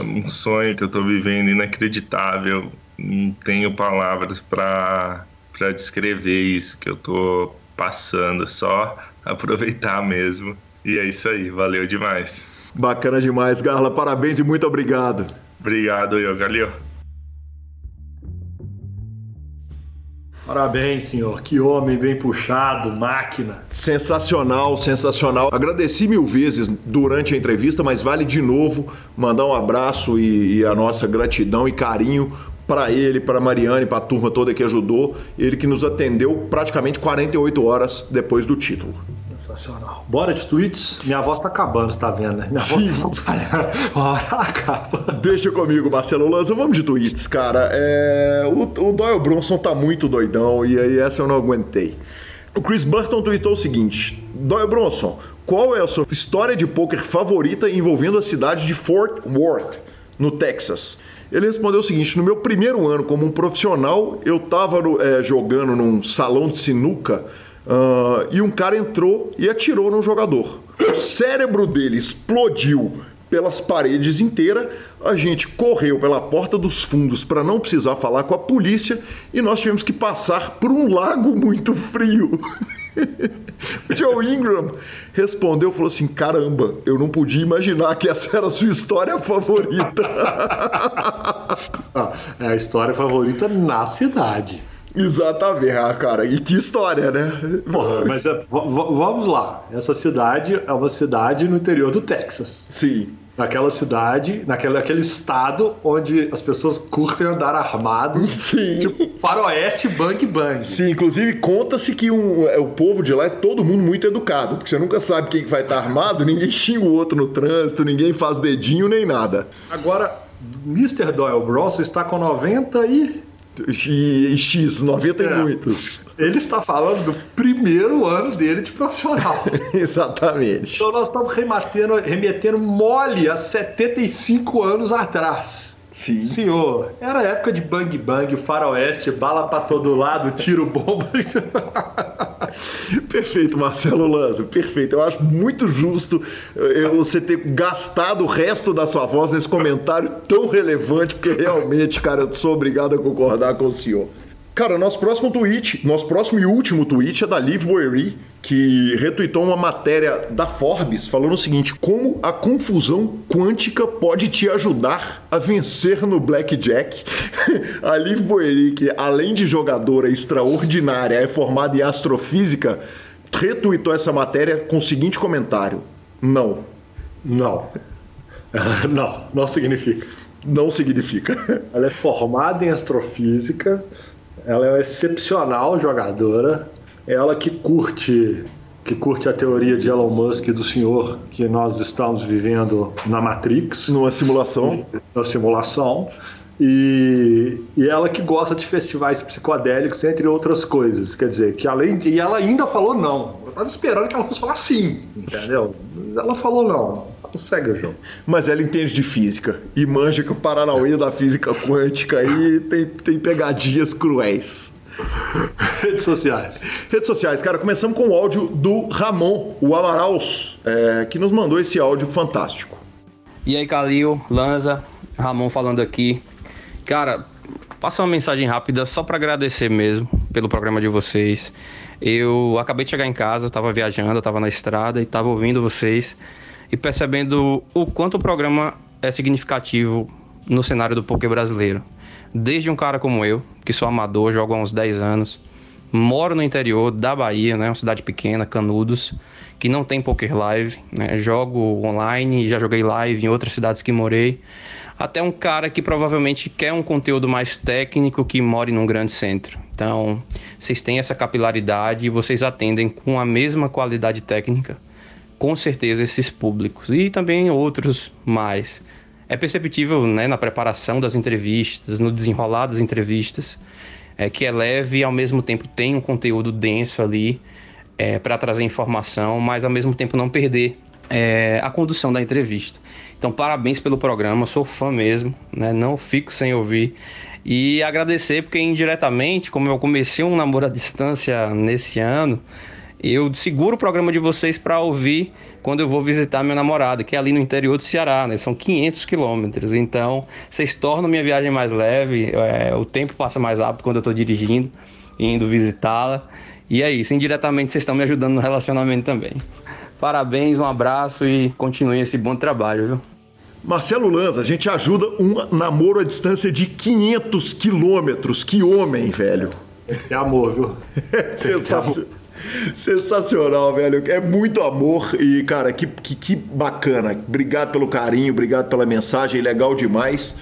um sonho que eu estou vivendo inacreditável. Não tenho palavras para descrever isso que eu estou passando, só aproveitar mesmo. E é isso aí, valeu demais. Bacana demais, Garla. Parabéns e muito obrigado. Obrigado, eu, Galio. Parabéns, senhor. Que homem bem puxado, máquina. Sensacional, sensacional. Agradeci mil vezes durante a entrevista, mas vale de novo mandar um abraço e, e a nossa gratidão e carinho para ele, para Mariane, para a turma toda que ajudou, ele que nos atendeu praticamente 48 horas depois do título. Sensacional. Bora de tweets. Minha voz tá acabando, você tá vendo, né? Minha Sim. voz tá [laughs] acaba. Deixa comigo, Marcelo Lanza. Vamos de tweets, cara. É... O, o Doyle Bronson tá muito doidão e aí essa eu não aguentei. O Chris Burton tweetou o seguinte: Doyle Bronson, qual é a sua história de poker favorita envolvendo a cidade de Fort Worth, no Texas? Ele respondeu o seguinte: no meu primeiro ano como um profissional, eu estava é, jogando num salão de sinuca Uh, e um cara entrou e atirou no jogador. O cérebro dele explodiu pelas paredes inteiras. A gente correu pela porta dos fundos para não precisar falar com a polícia e nós tivemos que passar por um lago muito frio. [laughs] o Joe Ingram respondeu, falou assim: "Caramba, eu não podia imaginar que essa era a sua história favorita". [laughs] ah, é a história favorita na cidade. Exatamente, ah, cara. E que história, né? Porra, mas é, vamos lá. Essa cidade é uma cidade no interior do Texas. Sim. naquela cidade, naquele, naquele estado onde as pessoas curtem andar armados. [laughs] Sim. Tipo, faroeste, bang bang. Sim, inclusive conta-se que um, é, o povo de lá é todo mundo muito educado, porque você nunca sabe quem vai estar armado, ninguém xinga o outro no trânsito, ninguém faz dedinho nem nada. Agora, Mr. Doyle Bros está com 90 e e, e X, 90 é. e muitos. Ele está falando do primeiro ano dele de profissional. [laughs] Exatamente. Então nós estamos remetendo, remetendo mole a 75 anos atrás. Sim. Senhor, era época de bang bang, faroeste, bala pra todo lado, tiro bomba. [laughs] perfeito, Marcelo Lanza, perfeito. Eu acho muito justo eh, você ter gastado o resto da sua voz nesse comentário tão relevante, porque realmente, cara, eu sou obrigado a concordar com o senhor. Cara, nosso próximo tweet, nosso próximo e último tweet é da Liv Boeri, que retweetou uma matéria da Forbes falando o seguinte: como a confusão quântica pode te ajudar a vencer no blackjack. [laughs] a Liv que além de jogadora extraordinária, é formada em astrofísica, retweetou essa matéria com o seguinte comentário: não. Não. [laughs] não, não significa. Não significa. Ela é formada em astrofísica ela é uma excepcional jogadora. Ela que curte que curte a teoria de Elon Musk do senhor que nós estamos vivendo na Matrix. Numa simulação. Na simulação. E, e ela que gosta de festivais psicodélicos, entre outras coisas. Quer dizer, que além de. E ela ainda falou não. Eu tava esperando que ela fosse falar sim, entendeu? Ela falou não. Segue o jogo. Mas ela entende de física. E manja que o Paranauê da física quântica aí tem, tem pegadinhas cruéis. Redes sociais. Redes sociais, cara, começamos com o áudio do Ramon, o Amaraus, é, que nos mandou esse áudio fantástico. E aí, Calil, Lanza, Ramon falando aqui. Cara, passa uma mensagem rápida só para agradecer mesmo pelo programa de vocês. Eu acabei de chegar em casa, estava viajando, estava na estrada e estava ouvindo vocês e percebendo o quanto o programa é significativo no cenário do poker brasileiro. Desde um cara como eu, que sou amador, jogo há uns 10 anos, moro no interior da Bahia, né, uma cidade pequena, Canudos, que não tem poker live, né, jogo online, já joguei live em outras cidades que morei, até um cara que provavelmente quer um conteúdo mais técnico que more num grande centro. Então, vocês têm essa capilaridade e vocês atendem com a mesma qualidade técnica com certeza esses públicos e também outros mais. É perceptível né, na preparação das entrevistas, no desenrolar das entrevistas, é, que é leve e ao mesmo tempo tem um conteúdo denso ali é, para trazer informação, mas ao mesmo tempo não perder é, a condução da entrevista. Então, parabéns pelo programa, sou fã mesmo, né, não fico sem ouvir. E agradecer porque indiretamente, como eu comecei um namoro à distância nesse ano, eu seguro o programa de vocês para ouvir quando eu vou visitar minha namorada, que é ali no interior do Ceará, né? São 500 quilômetros. Então, vocês tornam minha viagem mais leve, é, o tempo passa mais rápido quando eu estou dirigindo, indo visitá-la. E é isso, indiretamente vocês estão me ajudando no relacionamento também. Parabéns, um abraço e continuem esse bom trabalho, viu? Marcelo Lanza, a gente ajuda um namoro à distância de 500 quilômetros. Que homem, velho. É amor, viu? [laughs] Sensacional. Sensacional, velho. É muito amor e, cara, que, que, que, bacana. Obrigado pelo carinho, obrigado pela mensagem, legal demais.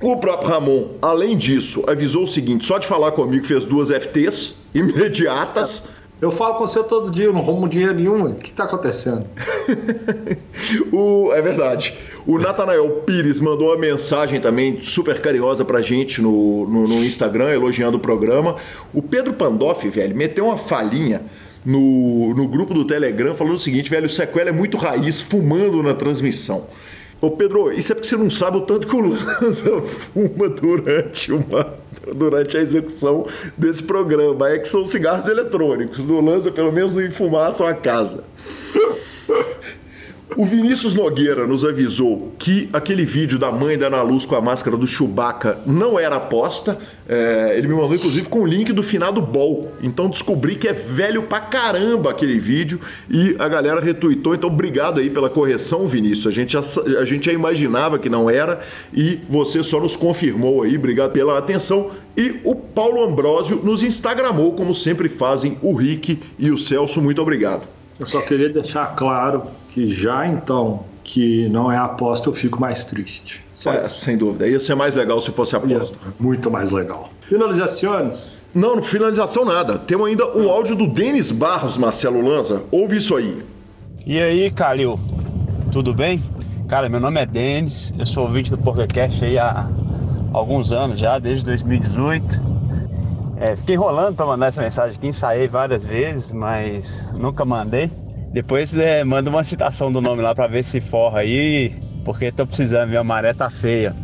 O próprio Ramon, além disso, avisou o seguinte: só de falar comigo, fez duas FTs imediatas. Eu falo com você todo dia, eu não roubo dinheiro nenhum. O que está acontecendo? [laughs] o, é verdade. O Natanael Pires mandou uma mensagem também super carinhosa pra gente no, no, no Instagram, elogiando o programa. O Pedro Pandoff, velho, meteu uma falhinha no, no grupo do Telegram falando o seguinte, velho, o Sequela é muito raiz, fumando na transmissão. Ô Pedro, isso é porque você não sabe o tanto que o Lanza [laughs] fuma durante, uma, durante a execução desse programa. É que são cigarros eletrônicos. Do Lanza, pelo menos, não fumaça a casa. O Vinícius Nogueira nos avisou que aquele vídeo da mãe da Ana Luz com a máscara do Chewbacca não era aposta. É, ele me mandou, inclusive, com o link do finado Ball. Então descobri que é velho pra caramba aquele vídeo e a galera retuitou. Então, obrigado aí pela correção, Vinícius. A gente já, a gente já imaginava que não era e você só nos confirmou aí. Obrigado pela atenção. E o Paulo Ambrósio nos instagramou, como sempre fazem o Rick e o Celso. Muito obrigado. Eu só queria deixar claro que já então que não é aposta, eu fico mais triste. É, sem dúvida. Ia ser mais legal se fosse aposta. Ia, muito mais legal. Finalizações? Não, não finalização nada. Temos ainda o áudio do Denis Barros, Marcelo Lanza. Ouve isso aí. E aí, Calil? Tudo bem? Cara, meu nome é Denis, eu sou ouvinte do PokerCast aí há alguns anos já, desde 2018. É, fiquei enrolando para mandar essa mensagem aqui, ensaiei várias vezes, mas nunca mandei. Depois é, manda uma citação do nome lá para ver se forra aí, porque tô precisando, minha maré tá feia.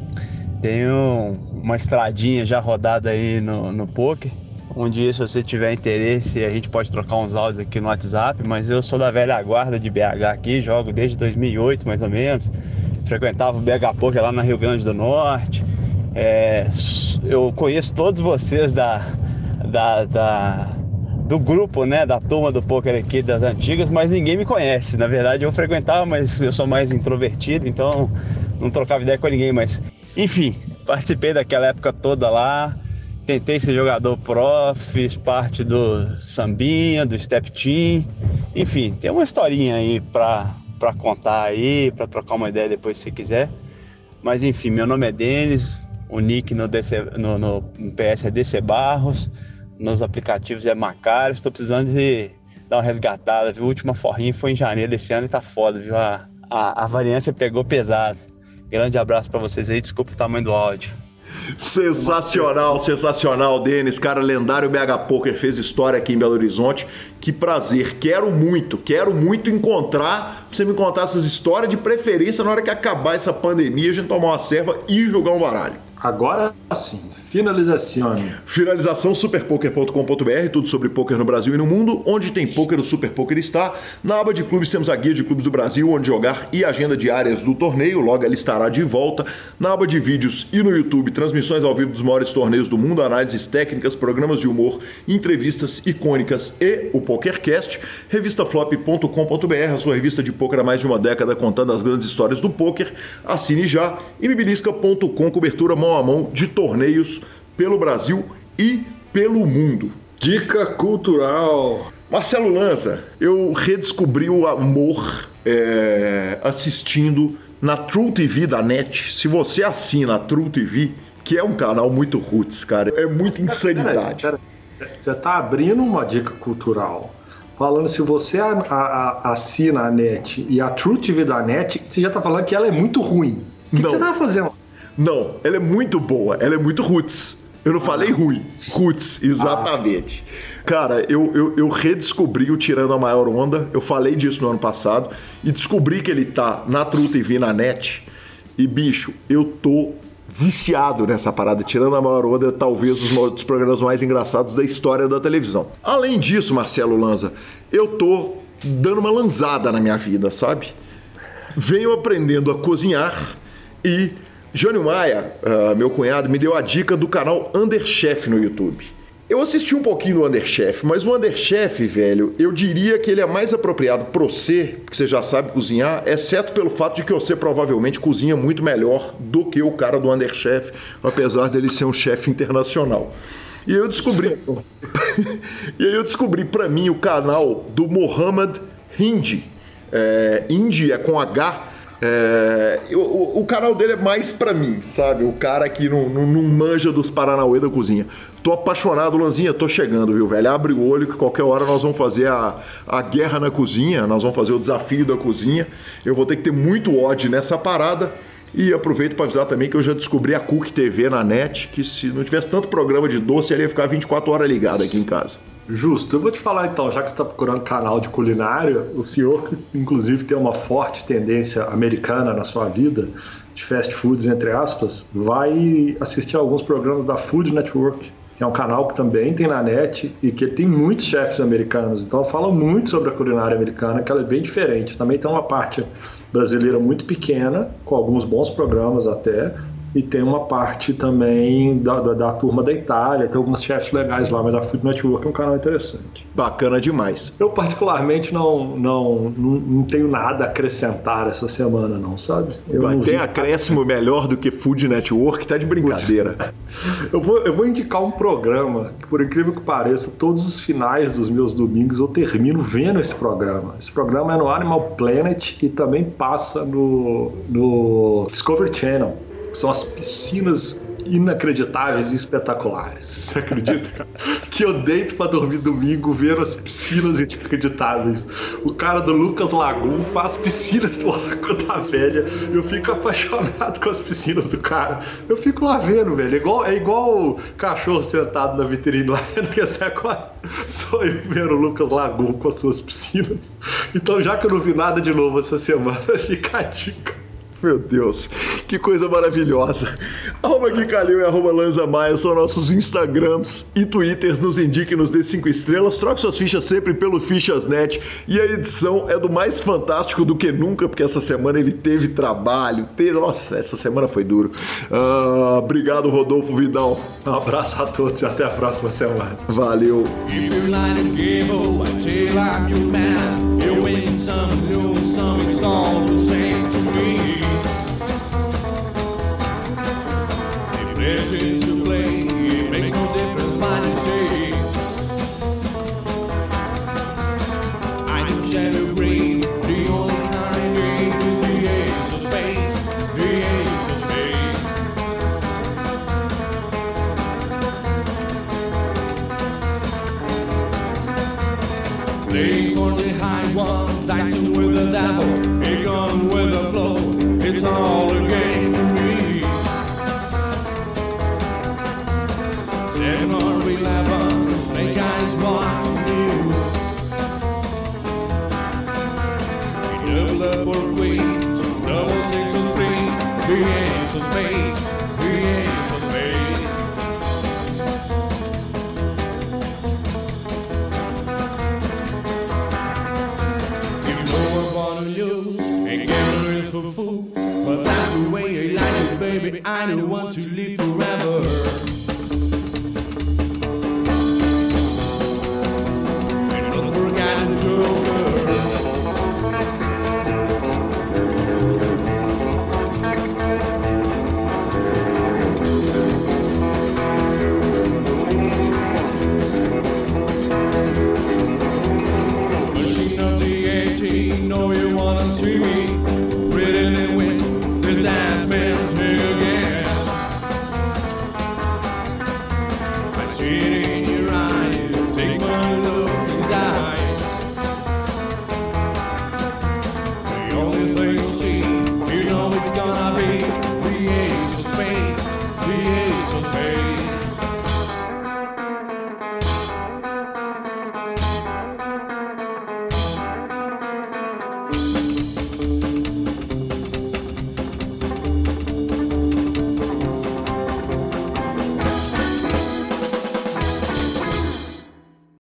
Tenho uma estradinha já rodada aí no, no poker. Um dia, se você tiver interesse, a gente pode trocar uns áudios aqui no WhatsApp, mas eu sou da velha guarda de BH aqui, jogo desde 2008 mais ou menos. Frequentava o BH Poker lá na Rio Grande do Norte. É, eu conheço todos vocês da, da, da, do grupo, né, da turma do poker aqui das antigas, mas ninguém me conhece. Na verdade, eu frequentava, mas eu sou mais introvertido, então não trocava ideia com ninguém. Mas, enfim, participei daquela época toda lá. Tentei ser jogador pro, fiz parte do Sambinha, do Step Team. Enfim, tem uma historinha aí pra, pra contar aí, pra trocar uma ideia depois se quiser. Mas enfim, meu nome é Denis, o nick no, DC, no, no PS é DC Barros, nos aplicativos é Macário. Estou precisando de dar uma resgatada, viu? A última forrinha foi em janeiro desse ano e tá foda, viu? A, a, a variância pegou pesado. Grande abraço para vocês aí, desculpa o tamanho do áudio. Sensacional, sensacional, Denis. Cara, lendário BH Poker fez história aqui em Belo Horizonte. Que prazer. Quero muito, quero muito encontrar. Pra você me contar essas histórias de preferência na hora que acabar essa pandemia, a gente tomar uma serva e jogar um baralho. Agora sim, finalização. Finalização superpoker.com.br, tudo sobre poker no Brasil e no mundo. Onde tem poker, o Super Poker está. Na aba de clubes temos a guia de clubes do Brasil, onde jogar e agenda diárias do torneio. Logo ela estará de volta. Na aba de vídeos e no YouTube, transmissões ao vivo dos maiores torneios do mundo, análises técnicas, programas de humor, entrevistas icônicas e o PokerCast. Revistaflop.com.br, a sua revista de poker há mais de uma década contando as grandes histórias do poker. Assine já. E bibilisca.com, cobertura mão a mão de torneios pelo Brasil e pelo mundo. Dica cultural. Marcelo Lanza, eu redescobri o amor é, assistindo na True TV da NET. Se você assina a True TV, que é um canal muito roots, cara, é muita insanidade. Você tá abrindo uma dica cultural. Falando, se você a, a, assina a NET e a True TV da NET, você já tá falando que ela é muito ruim. O que, que você tá fazendo? Não, ela é muito boa, ela é muito roots. Eu não falei ruim. Roots, exatamente. Ah. Cara, eu, eu, eu, redescobri o Tirando a Maior Onda. Eu falei disso no ano passado. E descobri que ele tá na True TV, na net. E, bicho, eu tô viciado nessa parada. Tirando a Maior Onda, é talvez um dos programas mais engraçados da história da televisão. Além disso, Marcelo Lanza, eu tô dando uma lanzada na minha vida, sabe? Venho aprendendo a cozinhar e Jânio Maia, uh, meu cunhado, me deu a dica do canal Underchef no YouTube. Eu assisti um pouquinho do Underchef, mas o Underchef, velho, eu diria que ele é mais apropriado para você, porque você já sabe cozinhar, exceto pelo fato de que você provavelmente cozinha muito melhor do que o cara do Underchef, apesar dele ser um chefe internacional. E eu descobri. [laughs] e aí eu descobri para mim o canal do Mohammad Hindi. É, Hindi é com H é, o, o, canal dele é mais pra mim, sabe? O cara que não, não, não, manja dos Paranauê da cozinha. Tô apaixonado, Lanzinha, tô chegando, viu, velho? Abre o olho que qualquer hora nós vamos fazer a, a guerra na cozinha, nós vamos fazer o desafio da cozinha. Eu vou ter que ter muito ódio nessa parada. E aproveito para avisar também que eu já descobri a Cook TV na net, que se não tivesse tanto programa de doce, ela ia ficar 24 horas ligada aqui em casa. Justo. Eu vou te falar então, já que você está procurando canal de culinária, o senhor que inclusive tem uma forte tendência americana na sua vida, de fast foods, entre aspas, vai assistir alguns programas da Food Network, que é um canal que também tem na net e que tem muitos chefes americanos. Então fala muito sobre a culinária americana, que ela é bem diferente. Também tem uma parte brasileira muito pequena, com alguns bons programas até, e tem uma parte também da, da, da, turma da Itália, tem alguns chefes legais lá, mas a Food Network é um canal interessante. Bacana demais. Eu particularmente não, não, não, não tenho nada a acrescentar essa semana não, sabe? Eu Vai não ter vi- acréscimo melhor do que Food Network, tá de brincadeira. [laughs] Eu vou, eu vou indicar um programa que, por incrível que pareça, todos os finais dos meus domingos eu termino vendo esse programa. Esse programa é no Animal Planet e também passa no, no Discovery Channel. São as piscinas inacreditáveis e espetaculares. Você acredita? cara? [laughs] que eu deito pra dormir domingo vendo as piscinas inacreditáveis. O cara do Lucas Lagoon faz piscinas do Arco da Velha. Eu fico apaixonado com as piscinas do cara. Eu fico lá vendo, velho. É igual, é igual o cachorro sentado na vitrine lá vendo [laughs] que esse negócio. Sou eu vendo o Lucas Lagoon com as suas piscinas. Então, já que eu não vi nada de novo essa semana, [laughs] fica a dica. Meu Deus, que coisa maravilhosa. Arroba Gui Calil e arroba Lanza Maia são nossos Instagrams e Twitters. Nos indique, nos dê cinco estrelas. Troque suas fichas sempre pelo Fichasnet. E a edição é do mais fantástico do que nunca, porque essa semana ele teve trabalho. Teve... Nossa, essa semana foi duro. Ah, obrigado, Rodolfo Vidal. Um abraço a todos e até a próxima semana. Valeu. Play, it makes no difference. I do shadow green, the only kind game is the ace of spades, the ace of spades. For the high one, dancing with the devil,